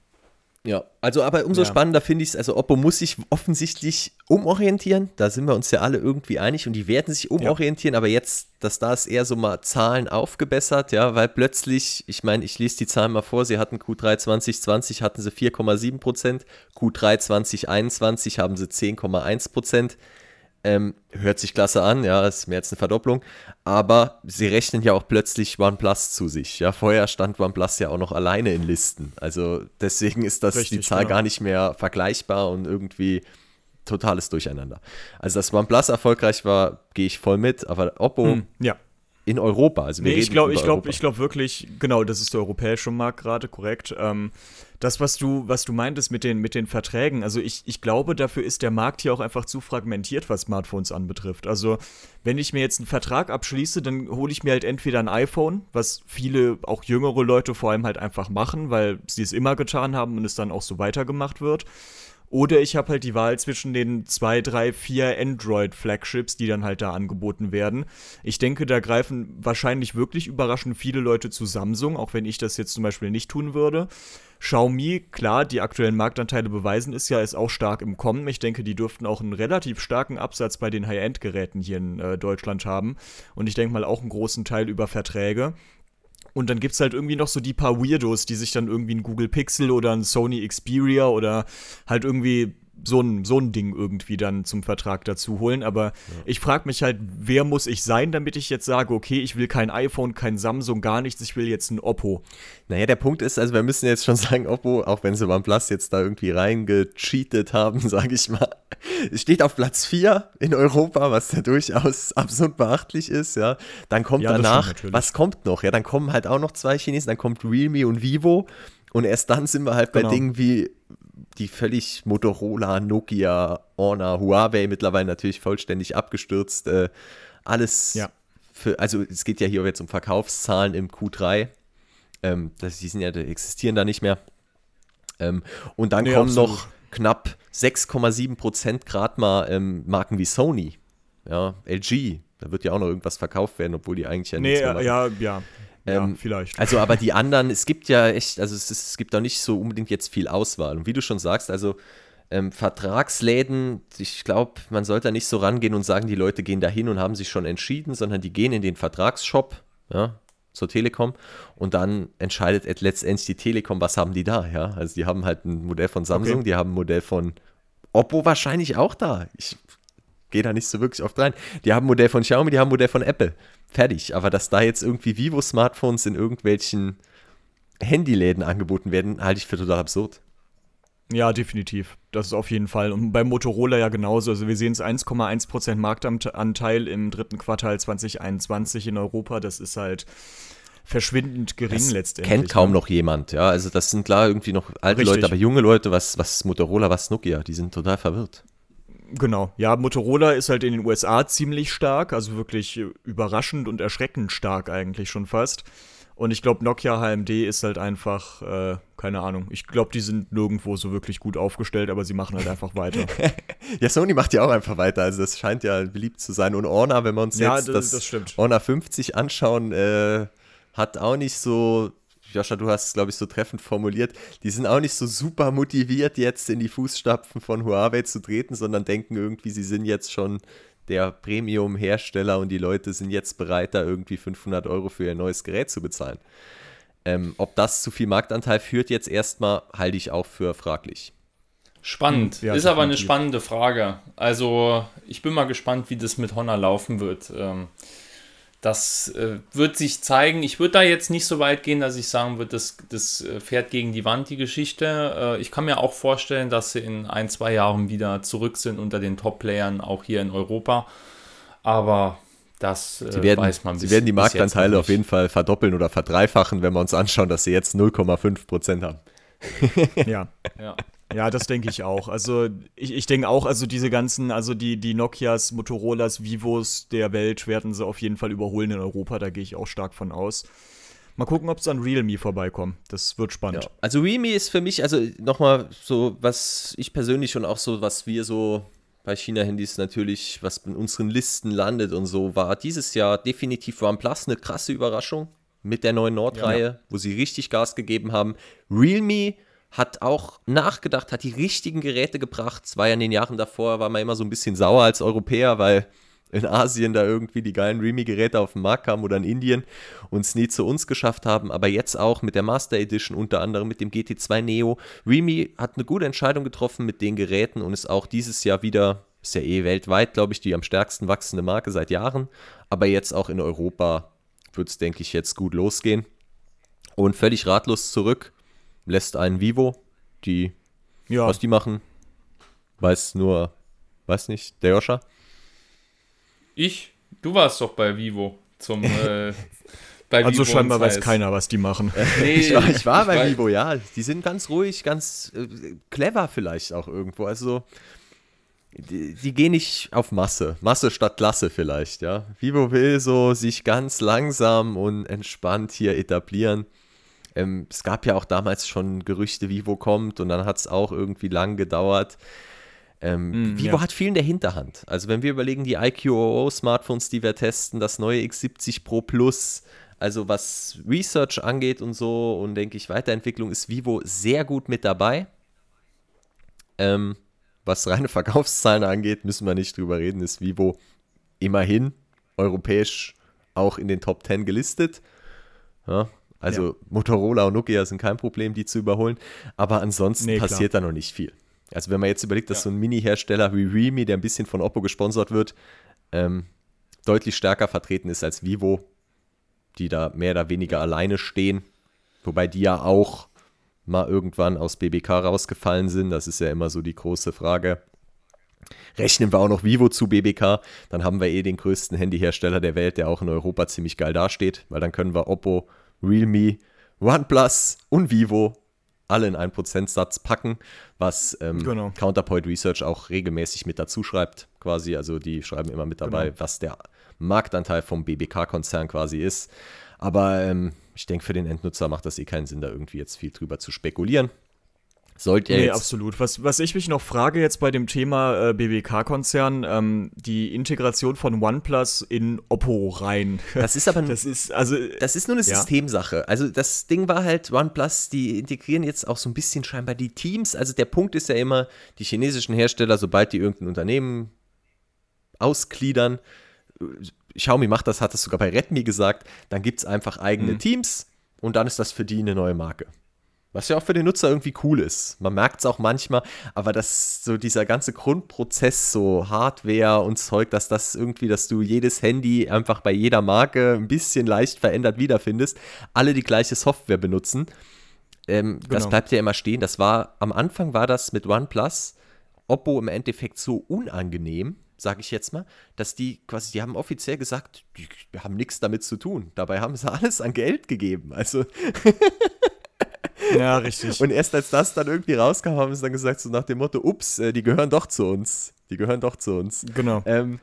Ja, also aber umso ja. spannender finde ich es, also Oppo muss sich offensichtlich umorientieren, da sind wir uns ja alle irgendwie einig und die werden sich umorientieren, ja. aber jetzt, dass da ist eher so mal Zahlen aufgebessert, ja, weil plötzlich, ich meine, ich lese die Zahlen mal vor, sie hatten Q3 2020 hatten sie 4,7 Prozent, Q3 2021 haben sie 10,1 Prozent, ähm, hört sich klasse an, ja, ist mehr als eine Verdopplung. Aber sie rechnen ja auch plötzlich OnePlus zu sich. Ja, vorher stand OnePlus ja auch noch alleine in Listen. Also deswegen ist das Richtig, die Zahl genau. gar nicht mehr vergleichbar und irgendwie totales Durcheinander. Also dass OnePlus erfolgreich war, gehe ich voll mit, aber Oppo hm, ja in Europa. Also wir nee, ich glaube, ich glaube, ich glaube wirklich, genau, das ist der europäische Markt gerade, korrekt. Ähm, das, was du, was du meintest mit den, mit den Verträgen, also ich, ich glaube, dafür ist der Markt hier auch einfach zu fragmentiert, was Smartphones anbetrifft. Also, wenn ich mir jetzt einen Vertrag abschließe, dann hole ich mir halt entweder ein iPhone, was viele, auch jüngere Leute vor allem halt einfach machen, weil sie es immer getan haben und es dann auch so weitergemacht wird. Oder ich habe halt die Wahl zwischen den zwei, drei, vier Android-Flagships, die dann halt da angeboten werden. Ich denke, da greifen wahrscheinlich wirklich überraschend viele Leute zu Samsung, auch wenn ich das jetzt zum Beispiel nicht tun würde. Xiaomi, klar, die aktuellen Marktanteile beweisen es ja, ist auch stark im Kommen. Ich denke, die dürften auch einen relativ starken Absatz bei den High-End-Geräten hier in äh, Deutschland haben. Und ich denke mal auch einen großen Teil über Verträge. Und dann gibt es halt irgendwie noch so die paar Weirdos, die sich dann irgendwie ein Google Pixel oder ein Sony Xperia oder halt irgendwie so ein, so ein Ding irgendwie dann zum Vertrag dazu holen. Aber ja. ich frage mich halt, wer muss ich sein, damit ich jetzt sage, okay, ich will kein iPhone, kein Samsung, gar nichts, ich will jetzt ein Oppo. Naja, der Punkt ist, also wir müssen jetzt schon sagen, Oppo, auch wenn sie beim Plus jetzt da irgendwie reingecheatet haben, sage ich mal, steht auf Platz 4 in Europa, was ja durchaus absolut beachtlich ist, ja. Dann kommt ja, danach, was kommt noch? Ja, dann kommen halt auch noch zwei Chinesen, dann kommt Realme und Vivo. Und erst dann sind wir halt genau. bei Dingen wie die völlig Motorola, Nokia, Honor, Huawei mittlerweile natürlich vollständig abgestürzt. Äh, alles ja. für, also es geht ja hier jetzt um Verkaufszahlen im Q3. Ähm, das, die sind ja, die existieren da nicht mehr. Ähm, und dann nee, kommen absolut. noch knapp 6,7 Prozent gerade mal ähm, Marken wie Sony, ja, LG. Da wird ja auch noch irgendwas verkauft werden, obwohl die eigentlich ja nee, nichts mehr machen. Ja, ja, ähm, ja, vielleicht. Also, aber die anderen, es gibt ja echt, also es, ist, es gibt auch nicht so unbedingt jetzt viel Auswahl. Und wie du schon sagst, also ähm, Vertragsläden, ich glaube, man sollte da nicht so rangehen und sagen, die Leute gehen da hin und haben sich schon entschieden, sondern die gehen in den Vertragsshop, ja, zur Telekom und dann entscheidet letztendlich die Telekom, was haben die da, ja. Also die haben halt ein Modell von Samsung, okay. die haben ein Modell von Oppo wahrscheinlich auch da. Ich gehe da nicht so wirklich oft rein. Die haben ein Modell von Xiaomi, die haben ein Modell von Apple. Fertig. Aber dass da jetzt irgendwie Vivo-Smartphones in irgendwelchen Handyläden angeboten werden, halte ich für total absurd. Ja, definitiv. Das ist auf jeden Fall. Und bei Motorola ja genauso. Also wir sehen es 1,1% Marktanteil im dritten Quartal 2021 in Europa. Das ist halt verschwindend gering das letztendlich. Kennt kaum ne? noch jemand, ja. Also das sind klar irgendwie noch alte Richtig. Leute, aber junge Leute, was, was Motorola, was Nokia, die sind total verwirrt. Genau, ja, Motorola ist halt in den USA ziemlich stark, also wirklich überraschend und erschreckend stark eigentlich schon fast. Und ich glaube, Nokia HMD ist halt einfach, äh, keine Ahnung. Ich glaube, die sind nirgendwo so wirklich gut aufgestellt, aber sie machen halt einfach weiter. ja, Sony macht ja auch einfach weiter. Also das scheint ja beliebt zu sein. Und Orna, wenn wir uns ja, jetzt das, das, das Orna 50 anschauen, äh, hat auch nicht so Joscha, du hast es, glaube ich, so treffend formuliert, die sind auch nicht so super motiviert, jetzt in die Fußstapfen von Huawei zu treten, sondern denken irgendwie, sie sind jetzt schon der Premium-Hersteller und die Leute sind jetzt bereit, da irgendwie 500 Euro für ihr neues Gerät zu bezahlen. Ähm, ob das zu viel Marktanteil führt, jetzt erstmal, halte ich auch für fraglich. Spannend, ja, ist aber eine spannende Frage. Also, ich bin mal gespannt, wie das mit Honor laufen wird. Ähm, das äh, wird sich zeigen. Ich würde da jetzt nicht so weit gehen, dass ich sagen würde, das, das äh, fährt gegen die Wand, die Geschichte. Äh, ich kann mir auch vorstellen, dass sie in ein, zwei Jahren wieder zurück sind unter den Top-Playern, auch hier in Europa. Aber das äh, werden, weiß man bis, Sie werden die Marktanteile auf jeden Fall verdoppeln oder verdreifachen, wenn wir uns anschauen, dass sie jetzt 0,5 Prozent haben. ja. ja. Ja, das denke ich auch. Also ich, ich denke auch, also diese ganzen, also die, die Nokias, Motorolas, Vivos der Welt werden sie auf jeden Fall überholen in Europa, da gehe ich auch stark von aus. Mal gucken, ob es an Realme vorbeikommt. Das wird spannend. Ja. Also Realme ist für mich, also nochmal so, was ich persönlich und auch so, was wir so bei China-Handys natürlich, was in unseren Listen landet und so, war dieses Jahr definitiv OnePlus eine krasse Überraschung mit der neuen Nordreihe, ja. wo sie richtig Gas gegeben haben. Realme hat auch nachgedacht, hat die richtigen Geräte gebracht. Es war ja in den Jahren davor, war man immer so ein bisschen sauer als Europäer, weil in Asien da irgendwie die geilen Remy-Geräte auf den Markt kamen oder in Indien und es nie zu uns geschafft haben. Aber jetzt auch mit der Master Edition, unter anderem mit dem GT2 Neo. Remy hat eine gute Entscheidung getroffen mit den Geräten und ist auch dieses Jahr wieder, ist ja eh weltweit, glaube ich, die am stärksten wachsende Marke seit Jahren. Aber jetzt auch in Europa wird es, denke ich, jetzt gut losgehen. Und völlig ratlos zurück lässt einen Vivo, die, ja. was die machen, weiß nur, weiß nicht, der Joscha? Ich? Du warst doch bei Vivo zum. Äh, bei also Vivo scheinbar weiß keiner, was die machen. nee, ich war, ich war ich bei Vivo, ja. Die sind ganz ruhig, ganz äh, clever vielleicht auch irgendwo. Also die, die, gehen nicht auf Masse. Masse statt Klasse vielleicht, ja. Vivo will so sich ganz langsam und entspannt hier etablieren. Ähm, es gab ja auch damals schon Gerüchte, Vivo kommt und dann hat es auch irgendwie lang gedauert. Ähm, mm, Vivo ja. hat viel in der Hinterhand. Also wenn wir überlegen, die IQOO-Smartphones, die wir testen, das neue X70 Pro Plus, also was Research angeht und so und denke ich Weiterentwicklung, ist Vivo sehr gut mit dabei. Ähm, was reine Verkaufszahlen angeht, müssen wir nicht drüber reden, ist Vivo immerhin europäisch auch in den Top 10 gelistet. Ja, also ja. Motorola und Nokia sind kein Problem, die zu überholen. Aber ansonsten nee, passiert klar. da noch nicht viel. Also wenn man jetzt überlegt, dass ja. so ein Mini-Hersteller wie Realme, der ein bisschen von Oppo gesponsert wird, ähm, deutlich stärker vertreten ist als Vivo, die da mehr oder weniger alleine stehen. Wobei die ja auch mal irgendwann aus BBK rausgefallen sind. Das ist ja immer so die große Frage. Rechnen wir auch noch Vivo zu BBK, dann haben wir eh den größten Handyhersteller der Welt, der auch in Europa ziemlich geil dasteht, weil dann können wir Oppo, Realme, OnePlus und Vivo alle in einen Prozentsatz packen, was ähm, genau. Counterpoint Research auch regelmäßig mit dazu schreibt, quasi. Also die schreiben immer mit dabei, genau. was der Marktanteil vom BBK-Konzern quasi ist. Aber ähm, ich denke, für den Endnutzer macht das eh keinen Sinn, da irgendwie jetzt viel drüber zu spekulieren. Sollte nee, absolut. Was, was ich mich noch frage jetzt bei dem Thema äh, BBK-Konzern, ähm, die Integration von OnePlus in Oppo rein. Das ist aber das ist, also, das ist nur eine ja. Systemsache. Also das Ding war halt, OnePlus, die integrieren jetzt auch so ein bisschen scheinbar die Teams. Also der Punkt ist ja immer, die chinesischen Hersteller, sobald die irgendein Unternehmen ausgliedern, Xiaomi macht das, hat es sogar bei Redmi gesagt, dann gibt es einfach eigene mhm. Teams und dann ist das für die eine neue Marke. Was ja auch für den Nutzer irgendwie cool ist. Man merkt es auch manchmal, aber dass so dieser ganze Grundprozess, so Hardware und Zeug, dass das irgendwie, dass du jedes Handy einfach bei jeder Marke ein bisschen leicht verändert wiederfindest, alle die gleiche Software benutzen. Ähm, genau. Das bleibt ja immer stehen. Das war, am Anfang war das mit OnePlus, Oppo im Endeffekt so unangenehm, sage ich jetzt mal, dass die quasi, die haben offiziell gesagt, die, wir haben nichts damit zu tun. Dabei haben sie alles an Geld gegeben. Also. ja, richtig. Und erst als das dann irgendwie rauskam, haben sie dann gesagt, so nach dem Motto, ups, äh, die gehören doch zu uns. Die gehören doch zu uns. Genau. Ähm,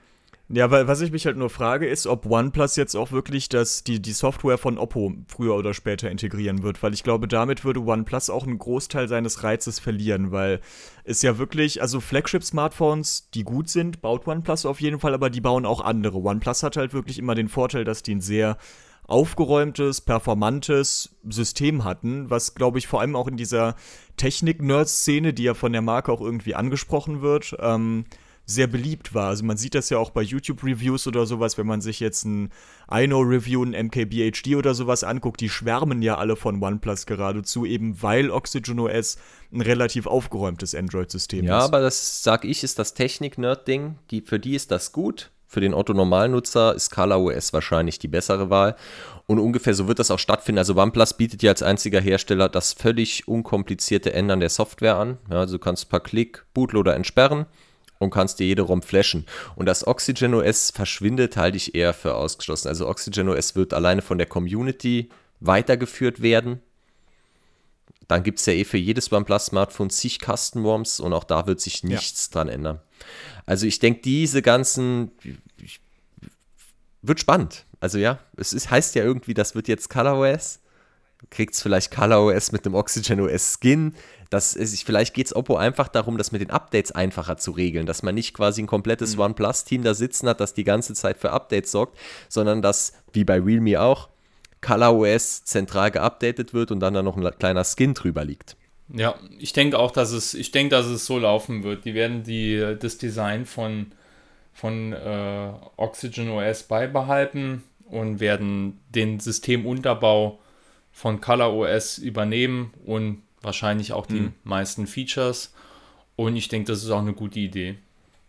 ja, weil was ich mich halt nur frage, ist, ob OnePlus jetzt auch wirklich das, die, die Software von Oppo früher oder später integrieren wird, weil ich glaube, damit würde OnePlus auch einen Großteil seines Reizes verlieren, weil es ja wirklich, also Flagship-Smartphones, die gut sind, baut OnePlus auf jeden Fall, aber die bauen auch andere. OnePlus hat halt wirklich immer den Vorteil, dass die ein sehr aufgeräumtes, performantes System hatten, was, glaube ich, vor allem auch in dieser Technik-Nerd-Szene, die ja von der Marke auch irgendwie angesprochen wird, ähm, sehr beliebt war. Also man sieht das ja auch bei YouTube-Reviews oder sowas, wenn man sich jetzt ein iKnow-Review, ein MKBHD oder sowas anguckt, die schwärmen ja alle von OnePlus geradezu, eben weil Oxygen OS ein relativ aufgeräumtes Android-System ja, ist. Ja, aber das, sag ich, ist das Technik-Nerd-Ding. Die, für die ist das gut. Für den Otto-Normalnutzer ist Color OS wahrscheinlich die bessere Wahl. Und ungefähr so wird das auch stattfinden. Also OnePlus bietet ja als einziger Hersteller das völlig unkomplizierte Ändern der Software an. Ja, also du kannst per Klick Bootloader entsperren und kannst dir jede ROM flashen. Und das Oxygen OS verschwindet, halte ich eher für ausgeschlossen. Also Oxygen OS wird alleine von der Community weitergeführt werden. Dann gibt es ja eh für jedes OnePlus-Smartphone zig Custom ROMs und auch da wird sich nichts ja. dran ändern. Also ich denke, diese ganzen wird spannend. Also ja, es ist, heißt ja irgendwie, das wird jetzt ColorOS. Kriegt es vielleicht ColorOS mit dem Oxygen OS Skin. Das ist, vielleicht geht es Oppo einfach darum, das mit den Updates einfacher zu regeln, dass man nicht quasi ein komplettes mhm. OnePlus-Team da sitzen hat, das die ganze Zeit für Updates sorgt, sondern dass, wie bei Realme auch, ColorOS zentral geupdatet wird und dann da noch ein kleiner Skin drüber liegt. Ja, ich denke auch, dass es, ich denke, dass es so laufen wird. Die werden die, das Design von, von äh, Oxygen OS beibehalten und werden den Systemunterbau von Color OS übernehmen und wahrscheinlich auch die mhm. meisten Features. Und ich denke, das ist auch eine gute Idee.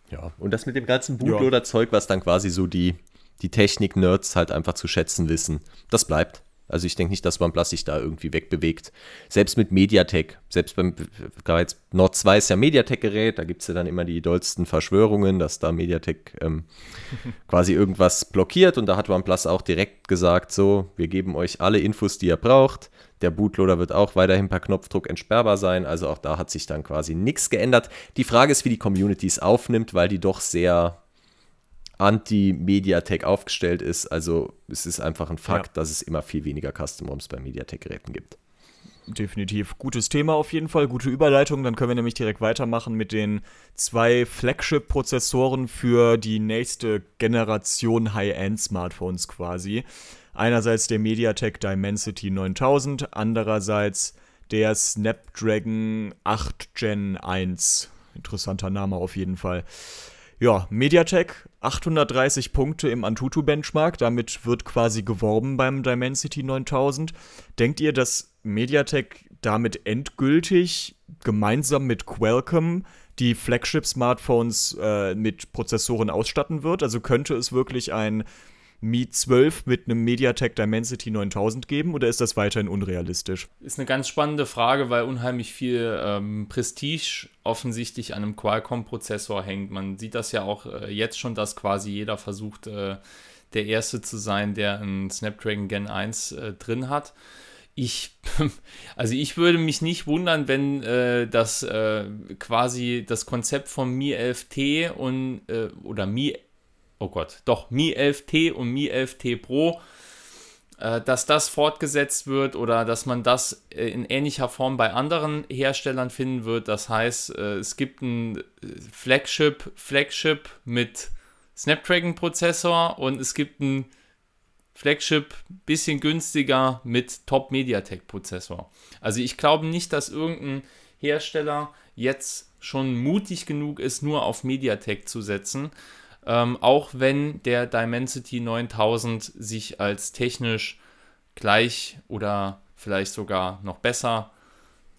Ja, und das mit dem ganzen Bootloader-Zeug, was dann quasi so die, die Technik-Nerds halt einfach zu schätzen wissen, das bleibt. Also ich denke nicht, dass OnePlus sich da irgendwie wegbewegt. Selbst mit Mediatek, selbst beim jetzt Nord 2 ist ja Mediatek-Gerät, da gibt es ja dann immer die dollsten Verschwörungen, dass da Mediatek ähm, quasi irgendwas blockiert und da hat OnePlus auch direkt gesagt, so, wir geben euch alle Infos, die ihr braucht. Der Bootloader wird auch weiterhin per Knopfdruck entsperrbar sein, also auch da hat sich dann quasi nichts geändert. Die Frage ist, wie die Community es aufnimmt, weil die doch sehr anti-Mediatek aufgestellt ist. Also es ist einfach ein Fakt, ja. dass es immer viel weniger Custom ROMs bei Mediatek-Geräten gibt. Definitiv. Gutes Thema auf jeden Fall, gute Überleitung. Dann können wir nämlich direkt weitermachen mit den zwei Flagship-Prozessoren für die nächste Generation High-End-Smartphones quasi. Einerseits der MediaTek Dimensity 9000, andererseits der Snapdragon 8 Gen 1. Interessanter Name auf jeden Fall. Ja, MediaTek 830 Punkte im Antutu-Benchmark, damit wird quasi geworben beim Dimensity 9000. Denkt ihr, dass MediaTek damit endgültig gemeinsam mit Qualcomm die Flagship-Smartphones äh, mit Prozessoren ausstatten wird? Also könnte es wirklich ein Mi 12 mit einem MediaTek Dimensity 9000 geben oder ist das weiterhin unrealistisch? Ist eine ganz spannende Frage, weil unheimlich viel ähm, Prestige offensichtlich an einem Qualcomm-Prozessor hängt. Man sieht das ja auch äh, jetzt schon, dass quasi jeder versucht, äh, der Erste zu sein, der einen Snapdragon Gen 1 äh, drin hat. Ich, also ich würde mich nicht wundern, wenn äh, das äh, quasi das Konzept von Mi 11T und äh, oder Mi oh Gott, doch Mi 11T und Mi 11T Pro, äh, dass das fortgesetzt wird oder dass man das äh, in ähnlicher Form bei anderen Herstellern finden wird. Das heißt, äh, es gibt ein Flagship, Flagship mit Snapdragon-Prozessor und es gibt ein Flagship bisschen günstiger mit Top MediaTek Prozessor. Also ich glaube nicht, dass irgendein Hersteller jetzt schon mutig genug ist, nur auf MediaTek zu setzen ähm, auch wenn der Dimensity 9000 sich als technisch gleich oder vielleicht sogar noch besser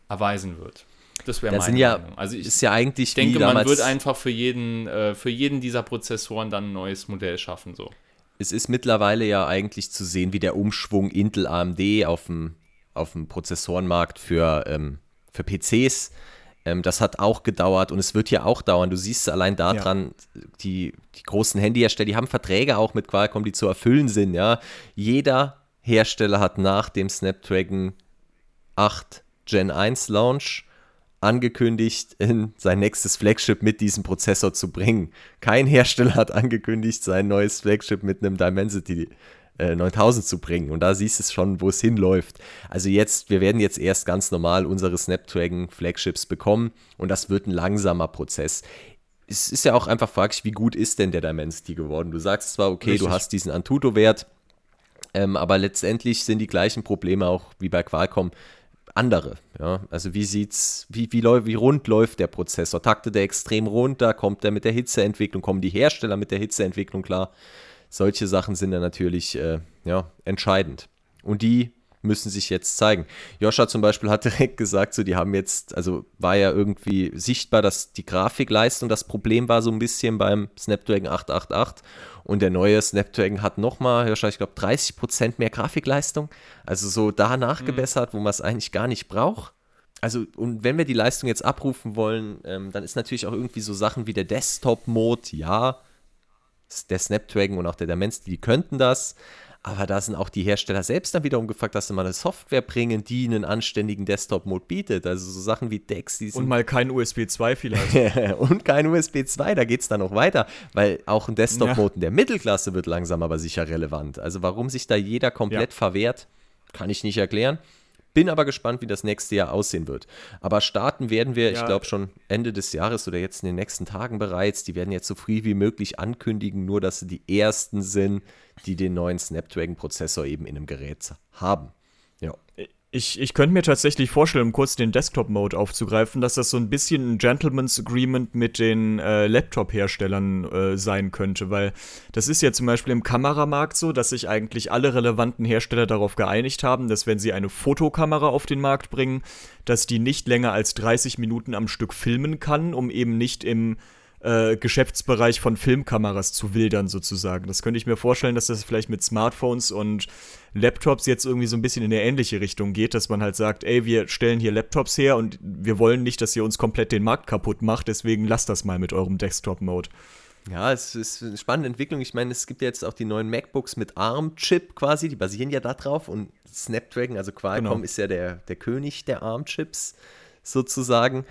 erweisen wird. Das wäre meine ja, Meinung. Also ich ist ja eigentlich denke, man wird einfach für jeden, äh, für jeden dieser Prozessoren dann ein neues Modell schaffen. So. Es ist mittlerweile ja eigentlich zu sehen, wie der Umschwung Intel AMD auf dem, auf dem Prozessorenmarkt für, ähm, für PCs ähm, das hat auch gedauert und es wird ja auch dauern. Du siehst allein daran, ja. die, die großen Handyhersteller, die haben Verträge auch mit Qualcomm, die zu erfüllen sind. Ja? Jeder Hersteller hat nach dem Snapdragon 8 Gen 1 Launch angekündigt, in sein nächstes Flagship mit diesem Prozessor zu bringen. Kein Hersteller hat angekündigt, sein neues Flagship mit einem Dimensity 9000 äh, zu bringen. Und da siehst du es schon, wo es hinläuft. Also jetzt, wir werden jetzt erst ganz normal unsere Snapdragon Flagships bekommen und das wird ein langsamer Prozess. Es ist ja auch einfach fraglich, wie gut ist denn der Dimensity geworden? Du sagst zwar, okay, Richtig. du hast diesen Antutu-Wert, ähm, aber letztendlich sind die gleichen Probleme auch wie bei Qualcomm andere. Ja? Also wie sieht's, wie, wie, wie rund läuft der Prozessor? Taktet der extrem runter? Kommt der mit der Hitzeentwicklung? Kommen die Hersteller mit der Hitzeentwicklung klar? Solche Sachen sind dann natürlich äh, ja, entscheidend. Und die müssen sich jetzt zeigen. Joscha zum Beispiel hat direkt gesagt, so die haben jetzt, also war ja irgendwie sichtbar, dass die Grafikleistung das Problem war so ein bisschen beim Snapdragon 888 und der neue Snapdragon hat nochmal, Joscha, ich glaube 30% mehr Grafikleistung, also so da nachgebessert, mhm. wo man es eigentlich gar nicht braucht. Also, und wenn wir die Leistung jetzt abrufen wollen, ähm, dann ist natürlich auch irgendwie so Sachen wie der Desktop-Mode, ja, der Snapdragon und auch der Dimensity, die könnten das. Aber da sind auch die Hersteller selbst dann wiederum gefragt, dass sie mal eine Software bringen, die einen anständigen Desktop-Mode bietet. Also so Sachen wie Dex. Die und mal kein USB 2 vielleicht. und kein USB 2, da geht es dann noch weiter. Weil auch ein Desktop-Mode ja. in der Mittelklasse wird langsam aber sicher relevant. Also warum sich da jeder komplett ja. verwehrt, kann ich nicht erklären. Bin aber gespannt, wie das nächste Jahr aussehen wird. Aber starten werden wir, ja. ich glaube, schon Ende des Jahres oder jetzt in den nächsten Tagen bereits. Die werden jetzt so früh wie möglich ankündigen, nur dass sie die ersten sind, die den neuen Snapdragon-Prozessor eben in einem Gerät haben. Ja. Ich, ich könnte mir tatsächlich vorstellen, um kurz den Desktop-Mode aufzugreifen, dass das so ein bisschen ein Gentleman's Agreement mit den äh, Laptop-Herstellern äh, sein könnte, weil das ist ja zum Beispiel im Kameramarkt so, dass sich eigentlich alle relevanten Hersteller darauf geeinigt haben, dass wenn sie eine Fotokamera auf den Markt bringen, dass die nicht länger als 30 Minuten am Stück filmen kann, um eben nicht im äh, Geschäftsbereich von Filmkameras zu wildern sozusagen. Das könnte ich mir vorstellen, dass das vielleicht mit Smartphones und Laptops jetzt irgendwie so ein bisschen in eine ähnliche Richtung geht, dass man halt sagt, ey, wir stellen hier Laptops her und wir wollen nicht, dass ihr uns komplett den Markt kaputt macht, deswegen lasst das mal mit eurem Desktop-Mode. Ja, es ist eine spannende Entwicklung. Ich meine, es gibt jetzt auch die neuen MacBooks mit ARM-Chip quasi, die basieren ja darauf und Snapdragon, also Qualcomm genau. ist ja der, der König der ARM-Chips sozusagen.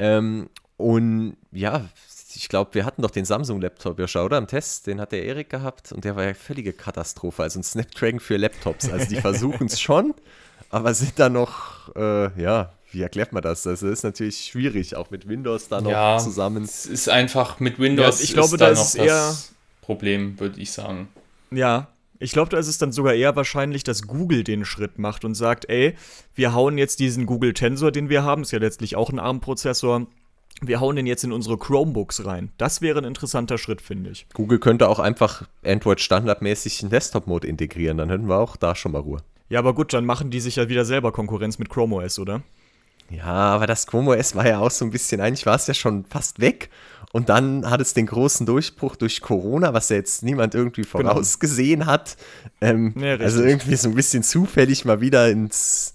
Ähm, und ja, ich glaube, wir hatten doch den Samsung-Laptop, ja, oder? Im Test, den hat der Erik gehabt und der war ja völlige Katastrophe. Also ein Snapdragon für Laptops. Also die versuchen es schon, aber sind da noch, äh, ja, wie erklärt man das? Das ist natürlich schwierig, auch mit Windows da noch ja, zusammen. Es ist einfach mit Windows. Ja, ich glaube, da ist eher das Problem, würde ich sagen. Ja, ich glaube, da ist es dann sogar eher wahrscheinlich, dass Google den Schritt macht und sagt, ey, wir hauen jetzt diesen Google Tensor, den wir haben, ist ja letztlich auch ein ARM-Prozessor, wir hauen den jetzt in unsere Chromebooks rein. Das wäre ein interessanter Schritt, finde ich. Google könnte auch einfach Android standardmäßig in Desktop-Mode integrieren, dann hätten wir auch da schon mal Ruhe. Ja, aber gut, dann machen die sich ja wieder selber Konkurrenz mit Chrome OS, oder? Ja, aber das Chrome OS war ja auch so ein bisschen, eigentlich war es ja schon fast weg. Und dann hat es den großen Durchbruch durch Corona, was ja jetzt niemand irgendwie genau. vorausgesehen genau. hat. Ähm, ja, also irgendwie so ein bisschen zufällig mal wieder ins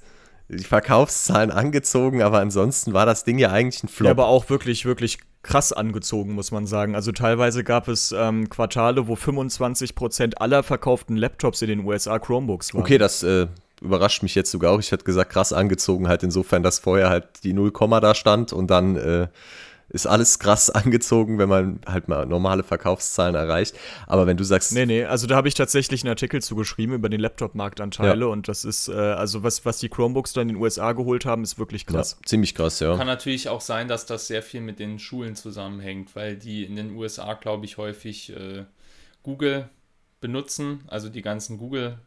die Verkaufszahlen angezogen, aber ansonsten war das Ding ja eigentlich ein Flop. Ja, aber auch wirklich, wirklich krass angezogen, muss man sagen. Also teilweise gab es ähm, Quartale, wo 25% aller verkauften Laptops in den USA Chromebooks waren. Okay, das äh, überrascht mich jetzt sogar auch. Ich hätte gesagt, krass angezogen halt insofern, dass vorher halt die 0, da stand und dann äh, ist alles krass angezogen, wenn man halt mal normale Verkaufszahlen erreicht. Aber wenn du sagst. Nee, nee, also da habe ich tatsächlich einen Artikel zugeschrieben über den Laptop-Marktanteile ja. und das ist, äh, also was, was die Chromebooks da in den USA geholt haben, ist wirklich krass. Ja, ziemlich krass, ja. Kann natürlich auch sein, dass das sehr viel mit den Schulen zusammenhängt, weil die in den USA, glaube ich, häufig äh, Google benutzen, also die ganzen Google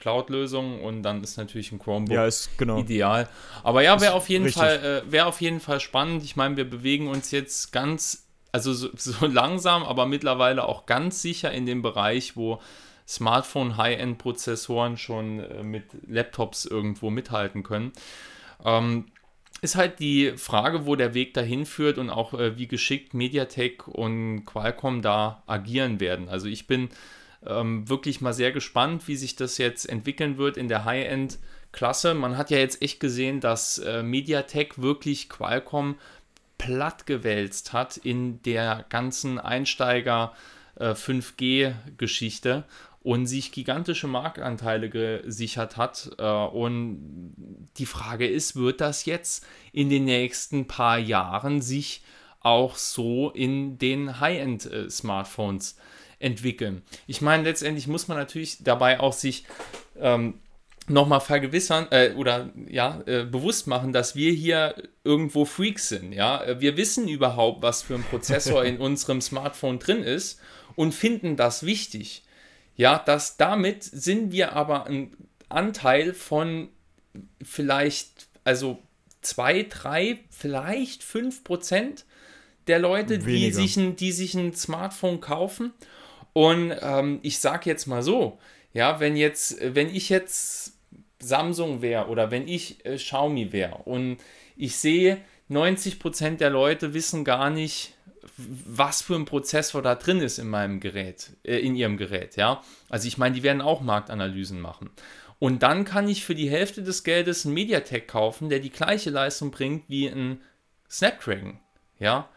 Cloud-Lösung und dann ist natürlich ein Chromebook ja, ist, genau. ideal. Aber ja, wäre auf jeden Fall, äh, wäre auf jeden Fall spannend. Ich meine, wir bewegen uns jetzt ganz also so, so langsam, aber mittlerweile auch ganz sicher in dem Bereich, wo Smartphone High-End-Prozessoren schon äh, mit Laptops irgendwo mithalten können. Ähm, ist halt die Frage, wo der Weg dahin führt und auch äh, wie geschickt Mediatek und Qualcomm da agieren werden. Also ich bin ähm, wirklich mal sehr gespannt, wie sich das jetzt entwickeln wird in der High-End-Klasse. Man hat ja jetzt echt gesehen, dass äh, Mediatek wirklich Qualcomm plattgewälzt hat in der ganzen Einsteiger- 5G-Geschichte äh, und sich gigantische Marktanteile gesichert hat. Äh, und die Frage ist, wird das jetzt in den nächsten paar Jahren sich auch so in den High-End-Smartphones entwickeln? Ich meine, letztendlich muss man natürlich dabei auch sich ähm, nochmal vergewissern äh, oder ja, äh, bewusst machen, dass wir hier irgendwo Freaks sind. Ja? Wir wissen überhaupt, was für ein Prozessor in unserem Smartphone drin ist und finden das wichtig. Ja, dass damit sind wir aber ein Anteil von vielleicht, also zwei, drei, vielleicht fünf Prozent der Leute, die sich, ein, die sich ein Smartphone kaufen. Und ähm, ich sage jetzt mal so, ja, wenn jetzt, wenn ich jetzt Samsung wäre oder wenn ich äh, Xiaomi wäre und ich sehe, 90% der Leute wissen gar nicht, was für ein Prozessor da drin ist in meinem Gerät, äh, in ihrem Gerät, ja. Also ich meine, die werden auch Marktanalysen machen. Und dann kann ich für die Hälfte des Geldes einen MediaTek kaufen, der die gleiche Leistung bringt wie ein Snapdragon, ja.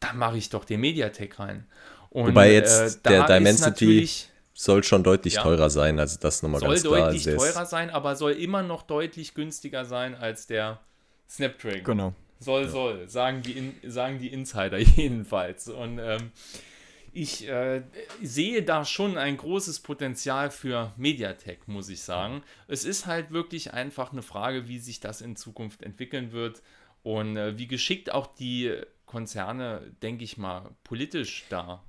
Da mache ich doch den MediaTek rein. Und, Wobei jetzt äh, der Dimensity soll schon deutlich ja, teurer sein, also das nochmal ganz klar. Soll deutlich teurer sein, aber soll immer noch deutlich günstiger sein als der Snapdragon. Genau. Soll, ja. soll, sagen die, In sagen die Insider jedenfalls. Und ähm, ich äh, sehe da schon ein großes Potenzial für Mediatek, muss ich sagen. Es ist halt wirklich einfach eine Frage, wie sich das in Zukunft entwickeln wird und äh, wie geschickt auch die Konzerne, denke ich mal, politisch da.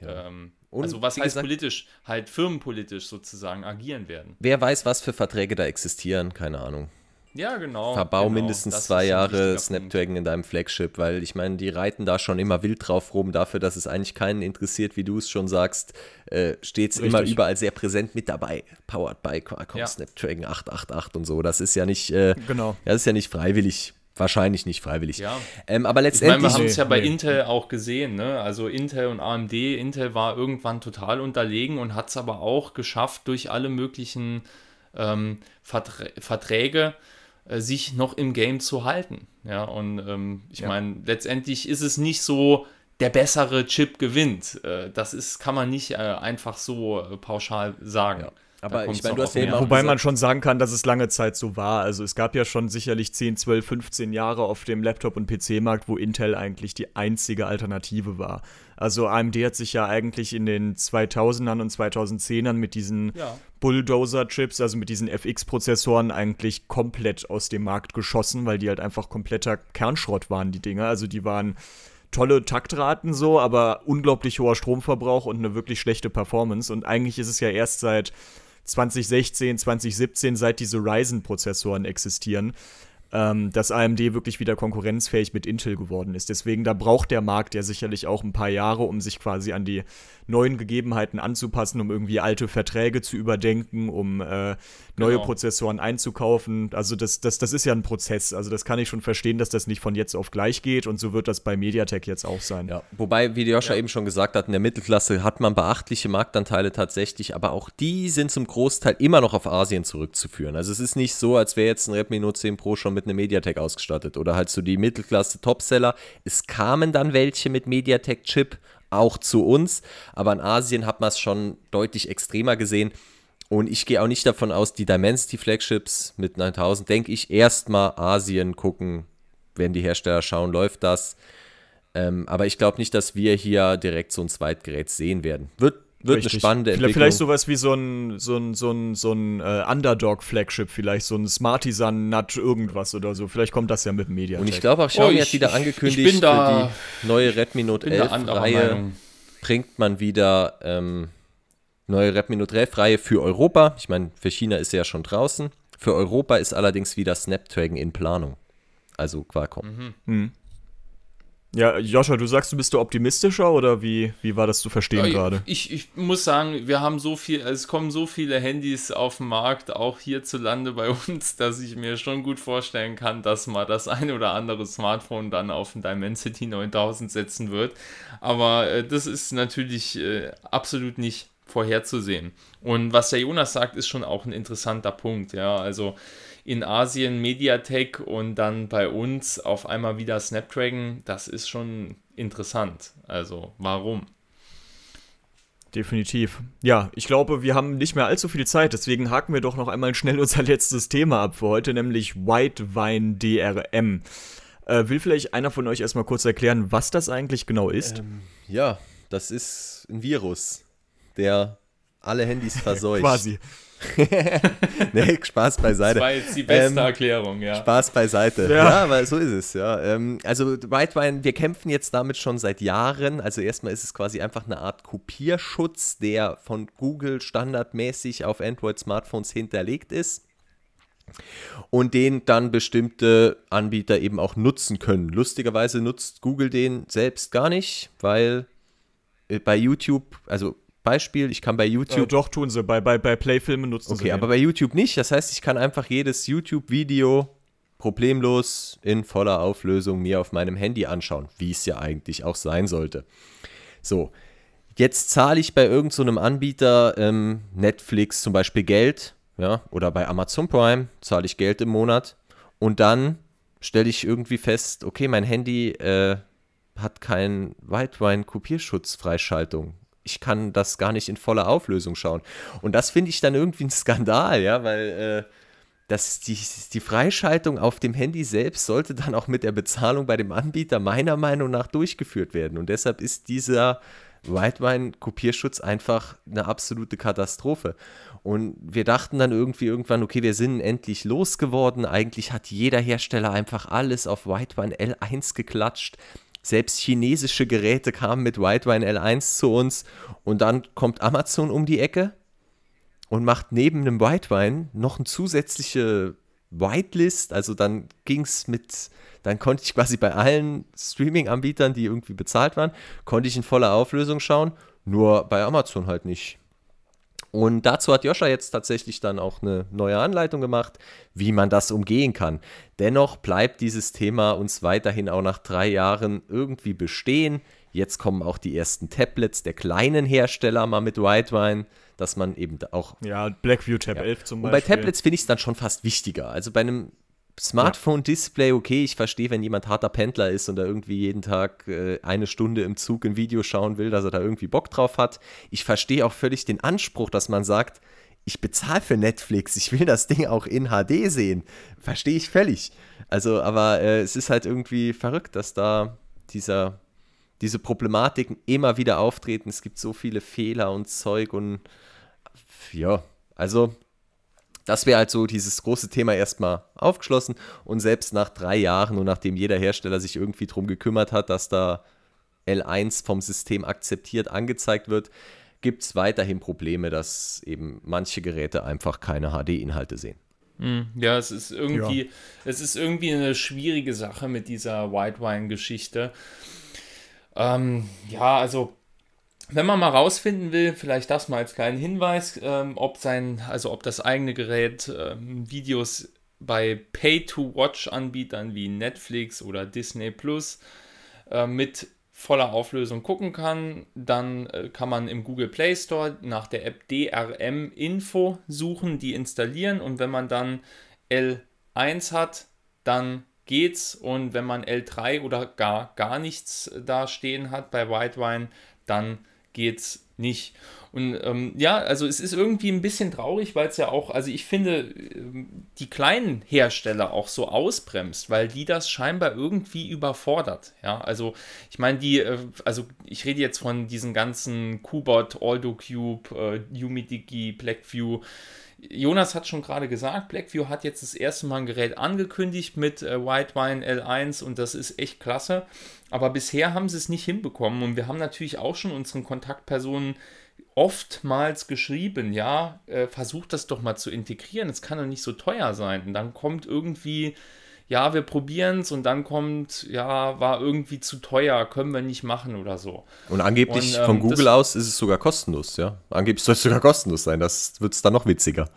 Ja. Ähm, also was heißt gesagt, politisch? Halt firmenpolitisch sozusagen agieren werden. Wer weiß, was für Verträge da existieren, keine Ahnung. Ja, genau. Verbau genau. mindestens zwei Jahre Snapdragon Punkt. in deinem Flagship, weil ich meine, die reiten da schon immer wild drauf rum, dafür, dass es eigentlich keinen interessiert, wie du es schon sagst, äh, steht es immer überall sehr präsent mit dabei. Powered by Qualcomm ja. Snapdragon 888 und so. Das ist ja nicht, äh, genau. das ist ja nicht freiwillig. Wahrscheinlich nicht freiwillig. Ja. Ähm, aber letztendlich. Ich meine, wir haben es ja bei nee. Intel auch gesehen, ne? Also Intel und AMD. Intel war irgendwann total unterlegen und hat es aber auch geschafft, durch alle möglichen ähm, Verträ Verträge äh, sich noch im Game zu halten. Ja, und ähm, ich ja. meine, letztendlich ist es nicht so, der bessere Chip gewinnt. Äh, das ist, kann man nicht äh, einfach so äh, pauschal sagen. Ja. Aber ich meine, du hast ja eben Wobei man schon sagen kann, dass es lange Zeit so war. Also es gab ja schon sicherlich 10, 12, 15 Jahre auf dem Laptop- und PC-Markt, wo Intel eigentlich die einzige Alternative war. Also AMD hat sich ja eigentlich in den 2000ern und 2010ern mit diesen ja. Bulldozer-Chips, also mit diesen FX-Prozessoren eigentlich komplett aus dem Markt geschossen, weil die halt einfach kompletter Kernschrott waren, die Dinger. Also die waren tolle Taktraten so, aber unglaublich hoher Stromverbrauch und eine wirklich schlechte Performance. Und eigentlich ist es ja erst seit 2016, 2017, seit diese Ryzen-Prozessoren existieren, ähm, dass AMD wirklich wieder konkurrenzfähig mit Intel geworden ist. Deswegen, da braucht der Markt ja sicherlich auch ein paar Jahre, um sich quasi an die neuen Gegebenheiten anzupassen, um irgendwie alte Verträge zu überdenken, um äh, neue genau. Prozessoren einzukaufen. Also das, das, das ist ja ein Prozess. Also das kann ich schon verstehen, dass das nicht von jetzt auf gleich geht und so wird das bei MediaTek jetzt auch sein. Ja, wobei, wie Joscha ja. eben schon gesagt hat, in der Mittelklasse hat man beachtliche Marktanteile tatsächlich, aber auch die sind zum Großteil immer noch auf Asien zurückzuführen. Also es ist nicht so, als wäre jetzt ein Redmi Note 10 Pro schon mit einem MediaTek ausgestattet oder halt so die Mittelklasse Topseller. Es kamen dann welche mit MediaTek-Chip, auch zu uns. Aber in Asien hat man es schon deutlich extremer gesehen. Und ich gehe auch nicht davon aus, die Dimensity Flagships mit 9000, denke ich, erstmal Asien gucken, wenn die Hersteller schauen, läuft das. Ähm, aber ich glaube nicht, dass wir hier direkt so ein Zweitgerät sehen werden. Wird wird Richtig. eine spannende Entwicklung. Vielleicht sowas wie so ein, so ein, so ein, so ein äh, Underdog-Flagship, vielleicht so ein Smartisan Nut irgendwas oder so. Vielleicht kommt das ja mit Media. Und ich glaube auch Xiaomi oh, hat wieder angekündigt, für die neue Redmi Note 11-Reihe bringt man wieder ähm, neue Redmi Note 11-Reihe für Europa. Ich meine, für China ist sie ja schon draußen. Für Europa ist allerdings wieder Snapdragon in Planung. Also Qualcomm. Mhm. Mhm. Ja, Joscha, du sagst, du bist du optimistischer oder wie, wie war das zu verstehen ja, gerade? Ich, ich muss sagen, wir haben so viel, es kommen so viele Handys auf den Markt, auch hierzulande bei uns, dass ich mir schon gut vorstellen kann, dass mal das eine oder andere Smartphone dann auf den Dimensity 9000 setzen wird. Aber äh, das ist natürlich äh, absolut nicht vorherzusehen. Und was der Jonas sagt, ist schon auch ein interessanter Punkt. Ja, also in Asien Mediatek und dann bei uns auf einmal wieder Snapdragon, das ist schon interessant. Also warum? Definitiv. Ja, ich glaube, wir haben nicht mehr allzu viel Zeit, deswegen haken wir doch noch einmal schnell unser letztes Thema ab für heute, nämlich White Wine DRM. Äh, will vielleicht einer von euch erstmal kurz erklären, was das eigentlich genau ist? Ähm, ja, das ist ein Virus, der alle Handys verseucht. Quasi. nee, Spaß beiseite. Das war jetzt die beste ähm, Erklärung, ja. Spaß beiseite. Ja, ja aber so ist es, ja. Ähm, also Whitewine, wir kämpfen jetzt damit schon seit Jahren. Also erstmal ist es quasi einfach eine Art Kopierschutz, der von Google standardmäßig auf Android-Smartphones hinterlegt ist und den dann bestimmte Anbieter eben auch nutzen können. Lustigerweise nutzt Google den selbst gar nicht, weil äh, bei YouTube, also Beispiel, ich kann bei YouTube. Äh, doch, tun sie. Bei, bei, bei Playfilmen nutzen okay, sie. Okay, aber bei YouTube nicht. Das heißt, ich kann einfach jedes YouTube-Video problemlos in voller Auflösung mir auf meinem Handy anschauen, wie es ja eigentlich auch sein sollte. So, jetzt zahle ich bei irgendeinem so Anbieter ähm, Netflix zum Beispiel Geld, ja, oder bei Amazon Prime zahle ich Geld im Monat und dann stelle ich irgendwie fest, okay, mein Handy äh, hat keinen Whitewine-Kopierschutzfreischaltung ich kann das gar nicht in voller Auflösung schauen. Und das finde ich dann irgendwie ein Skandal, ja, weil äh, das, die, die Freischaltung auf dem Handy selbst sollte dann auch mit der Bezahlung bei dem Anbieter meiner Meinung nach durchgeführt werden. Und deshalb ist dieser Whitewine-Kopierschutz einfach eine absolute Katastrophe. Und wir dachten dann irgendwie irgendwann, okay, wir sind endlich losgeworden. Eigentlich hat jeder Hersteller einfach alles auf Whitewine L1 geklatscht. Selbst chinesische Geräte kamen mit Whitewine L1 zu uns und dann kommt Amazon um die Ecke und macht neben einem Whitewine noch eine zusätzliche Whitelist. Also dann ging es mit, dann konnte ich quasi bei allen Streaming-Anbietern, die irgendwie bezahlt waren, konnte ich in voller Auflösung schauen, nur bei Amazon halt nicht. Und dazu hat Joscha jetzt tatsächlich dann auch eine neue Anleitung gemacht, wie man das umgehen kann. Dennoch bleibt dieses Thema uns weiterhin auch nach drei Jahren irgendwie bestehen. Jetzt kommen auch die ersten Tablets der kleinen Hersteller mal mit Whitewine, dass man eben auch. Ja, Blackview Tab ja. 11 zum Beispiel. Und bei Tablets finde ich es dann schon fast wichtiger. Also bei einem Smartphone-Display, okay, ich verstehe, wenn jemand harter Pendler ist und da irgendwie jeden Tag äh, eine Stunde im Zug ein Video schauen will, dass er da irgendwie Bock drauf hat. Ich verstehe auch völlig den Anspruch, dass man sagt, ich bezahle für Netflix, ich will das Ding auch in HD sehen. Verstehe ich völlig. Also, aber äh, es ist halt irgendwie verrückt, dass da dieser, diese Problematiken immer wieder auftreten. Es gibt so viele Fehler und Zeug und ja, also das wäre halt so dieses große Thema erstmal aufgeschlossen und selbst nach drei Jahren und nachdem jeder Hersteller sich irgendwie darum gekümmert hat, dass da L1 vom System akzeptiert angezeigt wird, gibt es weiterhin Probleme, dass eben manche Geräte einfach keine HD-Inhalte sehen. Hm, ja, es ist irgendwie, ja. es ist irgendwie eine schwierige Sache mit dieser Whitewine-Geschichte. Ähm, ja, also wenn man mal rausfinden will, vielleicht das mal als kleinen Hinweis, ähm, ob sein, also ob das eigene Gerät ähm, Videos bei Pay-to-Watch-Anbietern wie Netflix oder Disney Plus äh, mit voller Auflösung gucken kann, dann äh, kann man im Google Play Store nach der App DRM Info suchen, die installieren und wenn man dann L1 hat, dann geht's und wenn man L3 oder gar gar nichts da stehen hat bei Whitewine, dann geht's nicht. Und ähm, ja, also es ist irgendwie ein bisschen traurig, weil es ja auch, also ich finde, ähm, die kleinen Hersteller auch so ausbremst, weil die das scheinbar irgendwie überfordert. Ja, also ich meine, die, äh, also ich rede jetzt von diesen ganzen Qbot, AldoCube, äh, UmiDigi, Blackview. Jonas hat schon gerade gesagt, Blackview hat jetzt das erste Mal ein Gerät angekündigt mit äh, Whitewine L1 und das ist echt klasse. Aber bisher haben sie es nicht hinbekommen und wir haben natürlich auch schon unseren Kontaktpersonen oftmals geschrieben, ja, äh, versucht das doch mal zu integrieren. Es kann doch nicht so teuer sein. Und dann kommt irgendwie ja, wir probieren es und dann kommt, ja, war irgendwie zu teuer, können wir nicht machen oder so. Und angeblich und, ähm, von Google aus ist es sogar kostenlos, ja. Angeblich soll es sogar kostenlos sein, das wird es dann noch witziger.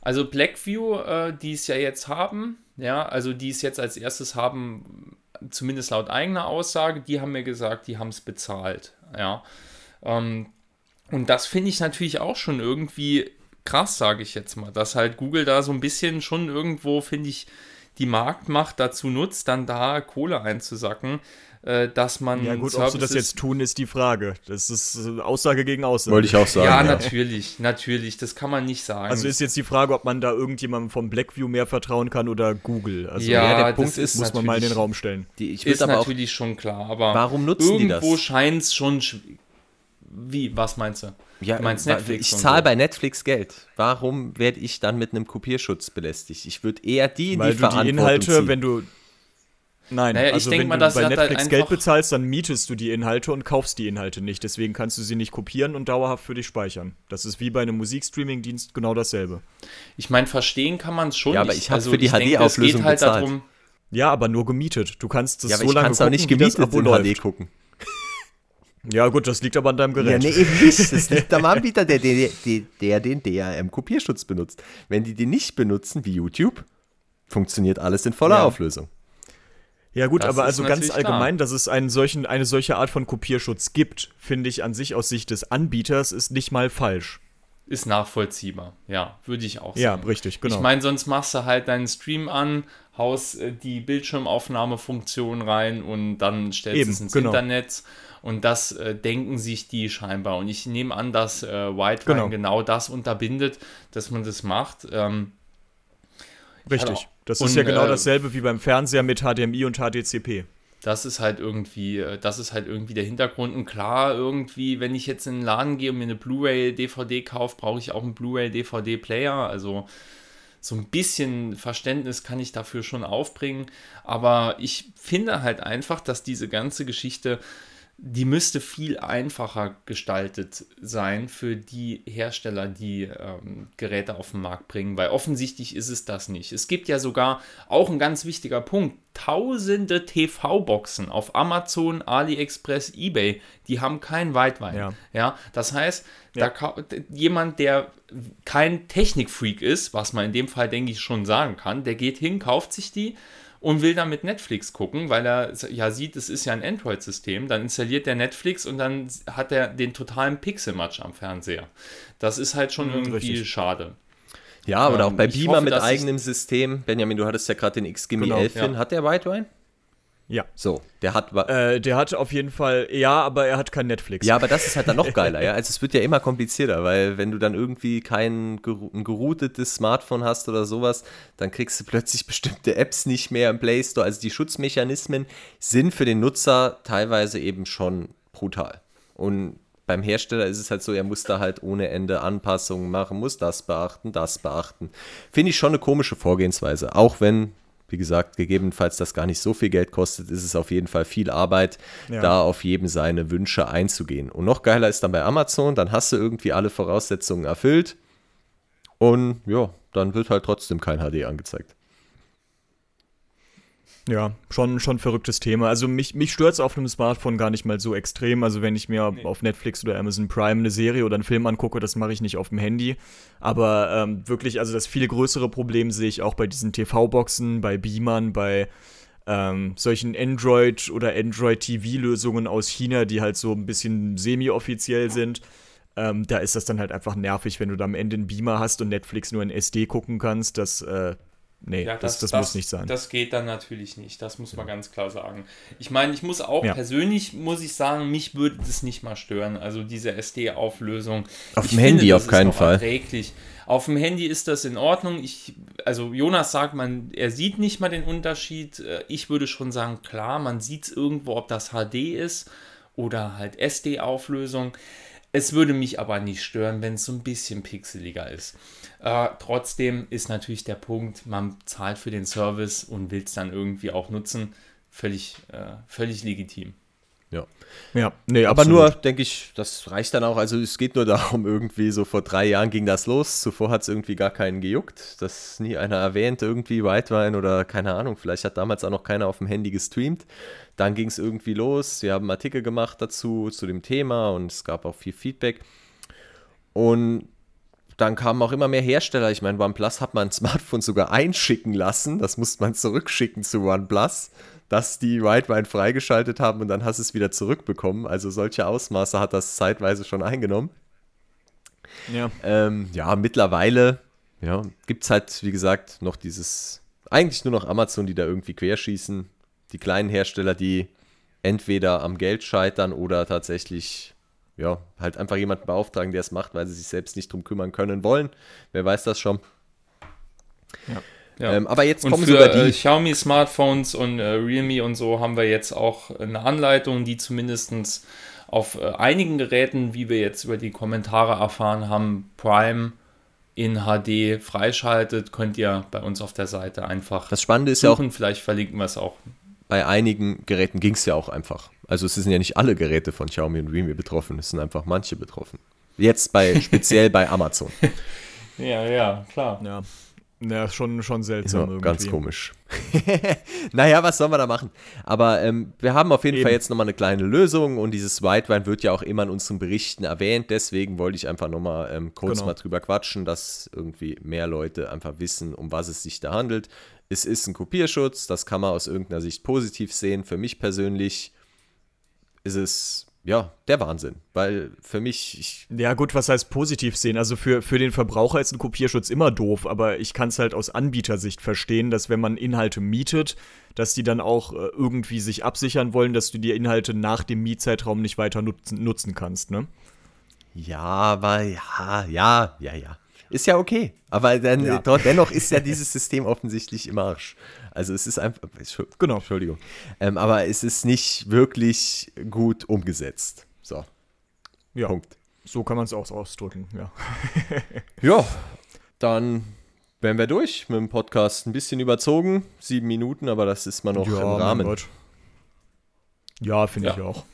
Also Blackview, äh, die es ja jetzt haben, ja, also die es jetzt als erstes haben, zumindest laut eigener Aussage, die haben mir gesagt, die haben es bezahlt, ja. Ähm, und das finde ich natürlich auch schon irgendwie krass, sage ich jetzt mal, dass halt Google da so ein bisschen schon irgendwo, finde ich, die Marktmacht dazu nutzt, dann da Kohle einzusacken, äh, dass man. Ja, gut, Services ob sie das jetzt tun, ist die Frage. Das ist äh, Aussage gegen Aussage. Wollte ich auch sagen. Ja, ja, natürlich, natürlich. Das kann man nicht sagen. Also ist jetzt die Frage, ob man da irgendjemandem von Blackview mehr vertrauen kann oder Google. Also ja, ja der Punkt ist, muss man mal in den Raum stellen. Die, ich ist natürlich schon klar, aber warum nutzen die das? Irgendwo scheint es schon. Wie? Was meinst du? Ja, meinst Netflix ich zahle so. bei Netflix Geld. Warum werde ich dann mit einem Kopierschutz belästigt? Ich würde eher die, Weil die du die Inhalte, ziehen. wenn du Nein, naja, also wenn mal, du bei Netflix halt Geld bezahlst, dann mietest du die Inhalte und kaufst die Inhalte nicht. Deswegen kannst du sie nicht kopieren und dauerhaft für dich speichern. Das ist wie bei einem Musikstreaming-Dienst genau dasselbe. Ich meine, verstehen kann man es schon. Ja, aber ich habe also, für die HD-Auflösung halt bezahlt. Darum, ja, aber nur gemietet. Du kannst es ja, so lange gucken, nicht gemietet wie das Abo in läuft. HD gucken. Ja, gut, das liegt aber an deinem Gerät. Ja, nee, eben nicht. Das liegt am Anbieter, der, der, der, der den DRM-Kopierschutz benutzt. Wenn die den nicht benutzen, wie YouTube, funktioniert alles in voller ja. Auflösung. Ja, gut, das aber also ganz allgemein, klar. dass es einen solchen, eine solche Art von Kopierschutz gibt, finde ich an sich aus Sicht des Anbieters ist nicht mal falsch. Ist nachvollziehbar, ja, würde ich auch sagen. Ja, richtig, genau. Ich meine, sonst machst du halt deinen Stream an, haust äh, die Bildschirmaufnahmefunktion rein und dann stellst du es ins genau. Internet. Und das äh, denken sich die scheinbar. Und ich nehme an, dass äh, White genau. genau das unterbindet, dass man das macht. Ähm, Richtig. Das und, ist ja genau äh, dasselbe wie beim Fernseher mit HDMI und HDCP. Das ist halt irgendwie, äh, das ist halt irgendwie der Hintergrund. Und klar, irgendwie, wenn ich jetzt in den Laden gehe und mir eine Blu-ray DVD kaufe, brauche ich auch einen Blu-ray DVD Player. Also so ein bisschen Verständnis kann ich dafür schon aufbringen. Aber ich finde halt einfach, dass diese ganze Geschichte die müsste viel einfacher gestaltet sein für die Hersteller, die ähm, Geräte auf den Markt bringen, weil offensichtlich ist es das nicht. Es gibt ja sogar auch ein ganz wichtiger Punkt, tausende TV-Boxen auf Amazon, AliExpress, eBay, die haben keinen Weitwein. Ja. ja das heißt, ja. da jemand, der kein Technikfreak ist, was man in dem Fall denke ich schon sagen kann, der geht hin, kauft sich die, und will dann mit Netflix gucken, weil er ja sieht, es ist ja ein Android-System. Dann installiert der Netflix und dann hat er den totalen Pixel-Match am Fernseher. Das ist halt schon mhm, irgendwie Richtig. schade. Ja, oder ähm, auch bei Beamer hoffe, mit eigenem System. Benjamin, du hattest ja gerade den XGMI genau, 11 ja. Hat der Whitewine? Ja. So, der hat. Äh, der hat auf jeden Fall, ja, aber er hat kein Netflix. Ja, aber das ist halt dann noch geiler, ja. Also es wird ja immer komplizierter, weil wenn du dann irgendwie kein ein geroutetes Smartphone hast oder sowas, dann kriegst du plötzlich bestimmte Apps nicht mehr im Play Store. Also die Schutzmechanismen sind für den Nutzer teilweise eben schon brutal. Und beim Hersteller ist es halt so, er muss da halt ohne Ende Anpassungen machen, muss das beachten, das beachten. Finde ich schon eine komische Vorgehensweise, auch wenn wie gesagt, gegebenenfalls das gar nicht so viel Geld kostet, ist es auf jeden Fall viel Arbeit, ja. da auf jedem seine Wünsche einzugehen. Und noch geiler ist dann bei Amazon, dann hast du irgendwie alle Voraussetzungen erfüllt und ja, dann wird halt trotzdem kein HD angezeigt. Ja, schon, schon verrücktes Thema. Also mich, mich stört es auf einem Smartphone gar nicht mal so extrem. Also wenn ich mir nee. auf Netflix oder Amazon Prime eine Serie oder einen Film angucke, das mache ich nicht auf dem Handy. Aber ähm, wirklich, also das viel größere Problem sehe ich auch bei diesen TV-Boxen, bei Beamern, bei ähm, solchen Android- oder Android-TV-Lösungen aus China, die halt so ein bisschen semi-offiziell sind. Ähm, da ist das dann halt einfach nervig, wenn du da am Ende einen Beamer hast und Netflix nur in SD gucken kannst. Das äh, Nee, ja, das, das, das, muss nicht sein. Das geht dann natürlich nicht, das muss man ganz klar sagen. Ich meine, ich muss auch ja. persönlich, muss ich sagen, mich würde das nicht mal stören, also diese SD-Auflösung. Auf ich dem finde, Handy auf keinen Fall. Erträglich. Auf dem Handy ist das in Ordnung. Ich, also Jonas sagt, man, er sieht nicht mal den Unterschied. Äh, ich würde schon sagen, klar, man sieht es irgendwo, ob das HD ist oder halt SD-Auflösung. Es würde mich aber nicht stören, wenn es so ein bisschen pixeliger ist. Äh, trotzdem ist natürlich der Punkt, man zahlt für den Service und will es dann irgendwie auch nutzen, völlig, äh, völlig legitim. Ja. Ja, nee, Aber absolut. nur, denke ich, das reicht dann auch. Also es geht nur darum, irgendwie so vor drei Jahren ging das los. Zuvor hat es irgendwie gar keinen gejuckt. Das nie einer erwähnt, irgendwie Whitewine oder keine Ahnung. Vielleicht hat damals auch noch keiner auf dem Handy gestreamt. Dann ging es irgendwie los. Wir haben Artikel gemacht dazu, zu dem Thema und es gab auch viel Feedback. Und dann kamen auch immer mehr Hersteller. Ich meine, OnePlus hat man ein Smartphone sogar einschicken lassen. Das musste man zurückschicken zu OnePlus dass die White freigeschaltet haben und dann hast du es wieder zurückbekommen. Also solche Ausmaße hat das zeitweise schon eingenommen. Ja, ähm, ja mittlerweile ja, gibt es halt, wie gesagt, noch dieses, eigentlich nur noch Amazon, die da irgendwie querschießen. Die kleinen Hersteller, die entweder am Geld scheitern oder tatsächlich, ja, halt einfach jemanden beauftragen, der es macht, weil sie sich selbst nicht drum kümmern können wollen. Wer weiß das schon. Ja. Ja. Ähm, aber jetzt und kommen für, sogar die. Äh, Xiaomi Smartphones und äh, Realme und so haben wir jetzt auch eine Anleitung, die zumindest auf äh, einigen Geräten, wie wir jetzt über die Kommentare erfahren haben, Prime in HD freischaltet. Könnt ihr bei uns auf der Seite einfach das Spannende ist suchen. Ja auch, Vielleicht verlinken wir es auch. Bei einigen Geräten ging es ja auch einfach. Also es sind ja nicht alle Geräte von Xiaomi und Realme betroffen, es sind einfach manche betroffen. Jetzt bei speziell bei Amazon. Ja, ja, klar. Ja. Ja, schon, schon seltsam. Ja, ganz komisch. naja, was soll man da machen? Aber ähm, wir haben auf jeden Eben. Fall jetzt nochmal eine kleine Lösung und dieses White wird ja auch immer in unseren Berichten erwähnt. Deswegen wollte ich einfach nochmal ähm, kurz genau. mal drüber quatschen, dass irgendwie mehr Leute einfach wissen, um was es sich da handelt. Es ist ein Kopierschutz, das kann man aus irgendeiner Sicht positiv sehen. Für mich persönlich ist es ja, der Wahnsinn. Weil für mich. ja, gut, was heißt positiv sehen? Also für, für den Verbraucher ist ein Kopierschutz immer doof, aber ich kann es halt aus Anbietersicht verstehen, dass wenn man Inhalte mietet, dass die dann auch äh, irgendwie sich absichern wollen, dass du die Inhalte nach dem Mietzeitraum nicht weiter nutzen, nutzen kannst, ne? Ja, aber ja, ja, ja, ja. Ist ja okay. Aber dann, ja. dennoch ist ja dieses System offensichtlich im Arsch. Also es ist einfach. Genau. Entschuldigung. Ähm, aber es ist nicht wirklich gut umgesetzt. So. Ja. Punkt. So kann man es auch ausdrücken, ja. ja, dann wären wir durch mit dem Podcast. Ein bisschen überzogen, sieben Minuten, aber das ist mal noch ja, im Rahmen. Ja, finde ja. ich auch.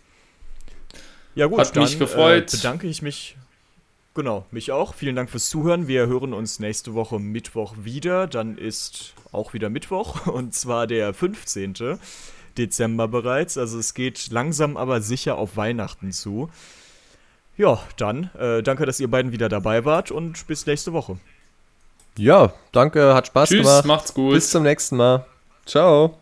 Ja gut, Hat dann, mich gefreut. Äh, bedanke ich mich Genau, mich auch. Vielen Dank fürs Zuhören. Wir hören uns nächste Woche Mittwoch wieder. Dann ist auch wieder Mittwoch und zwar der 15. Dezember bereits. Also es geht langsam aber sicher auf Weihnachten zu. Ja, dann äh, danke, dass ihr beiden wieder dabei wart und bis nächste Woche. Ja, danke, hat Spaß Tschüss, gemacht. macht's gut. Bis zum nächsten Mal. Ciao.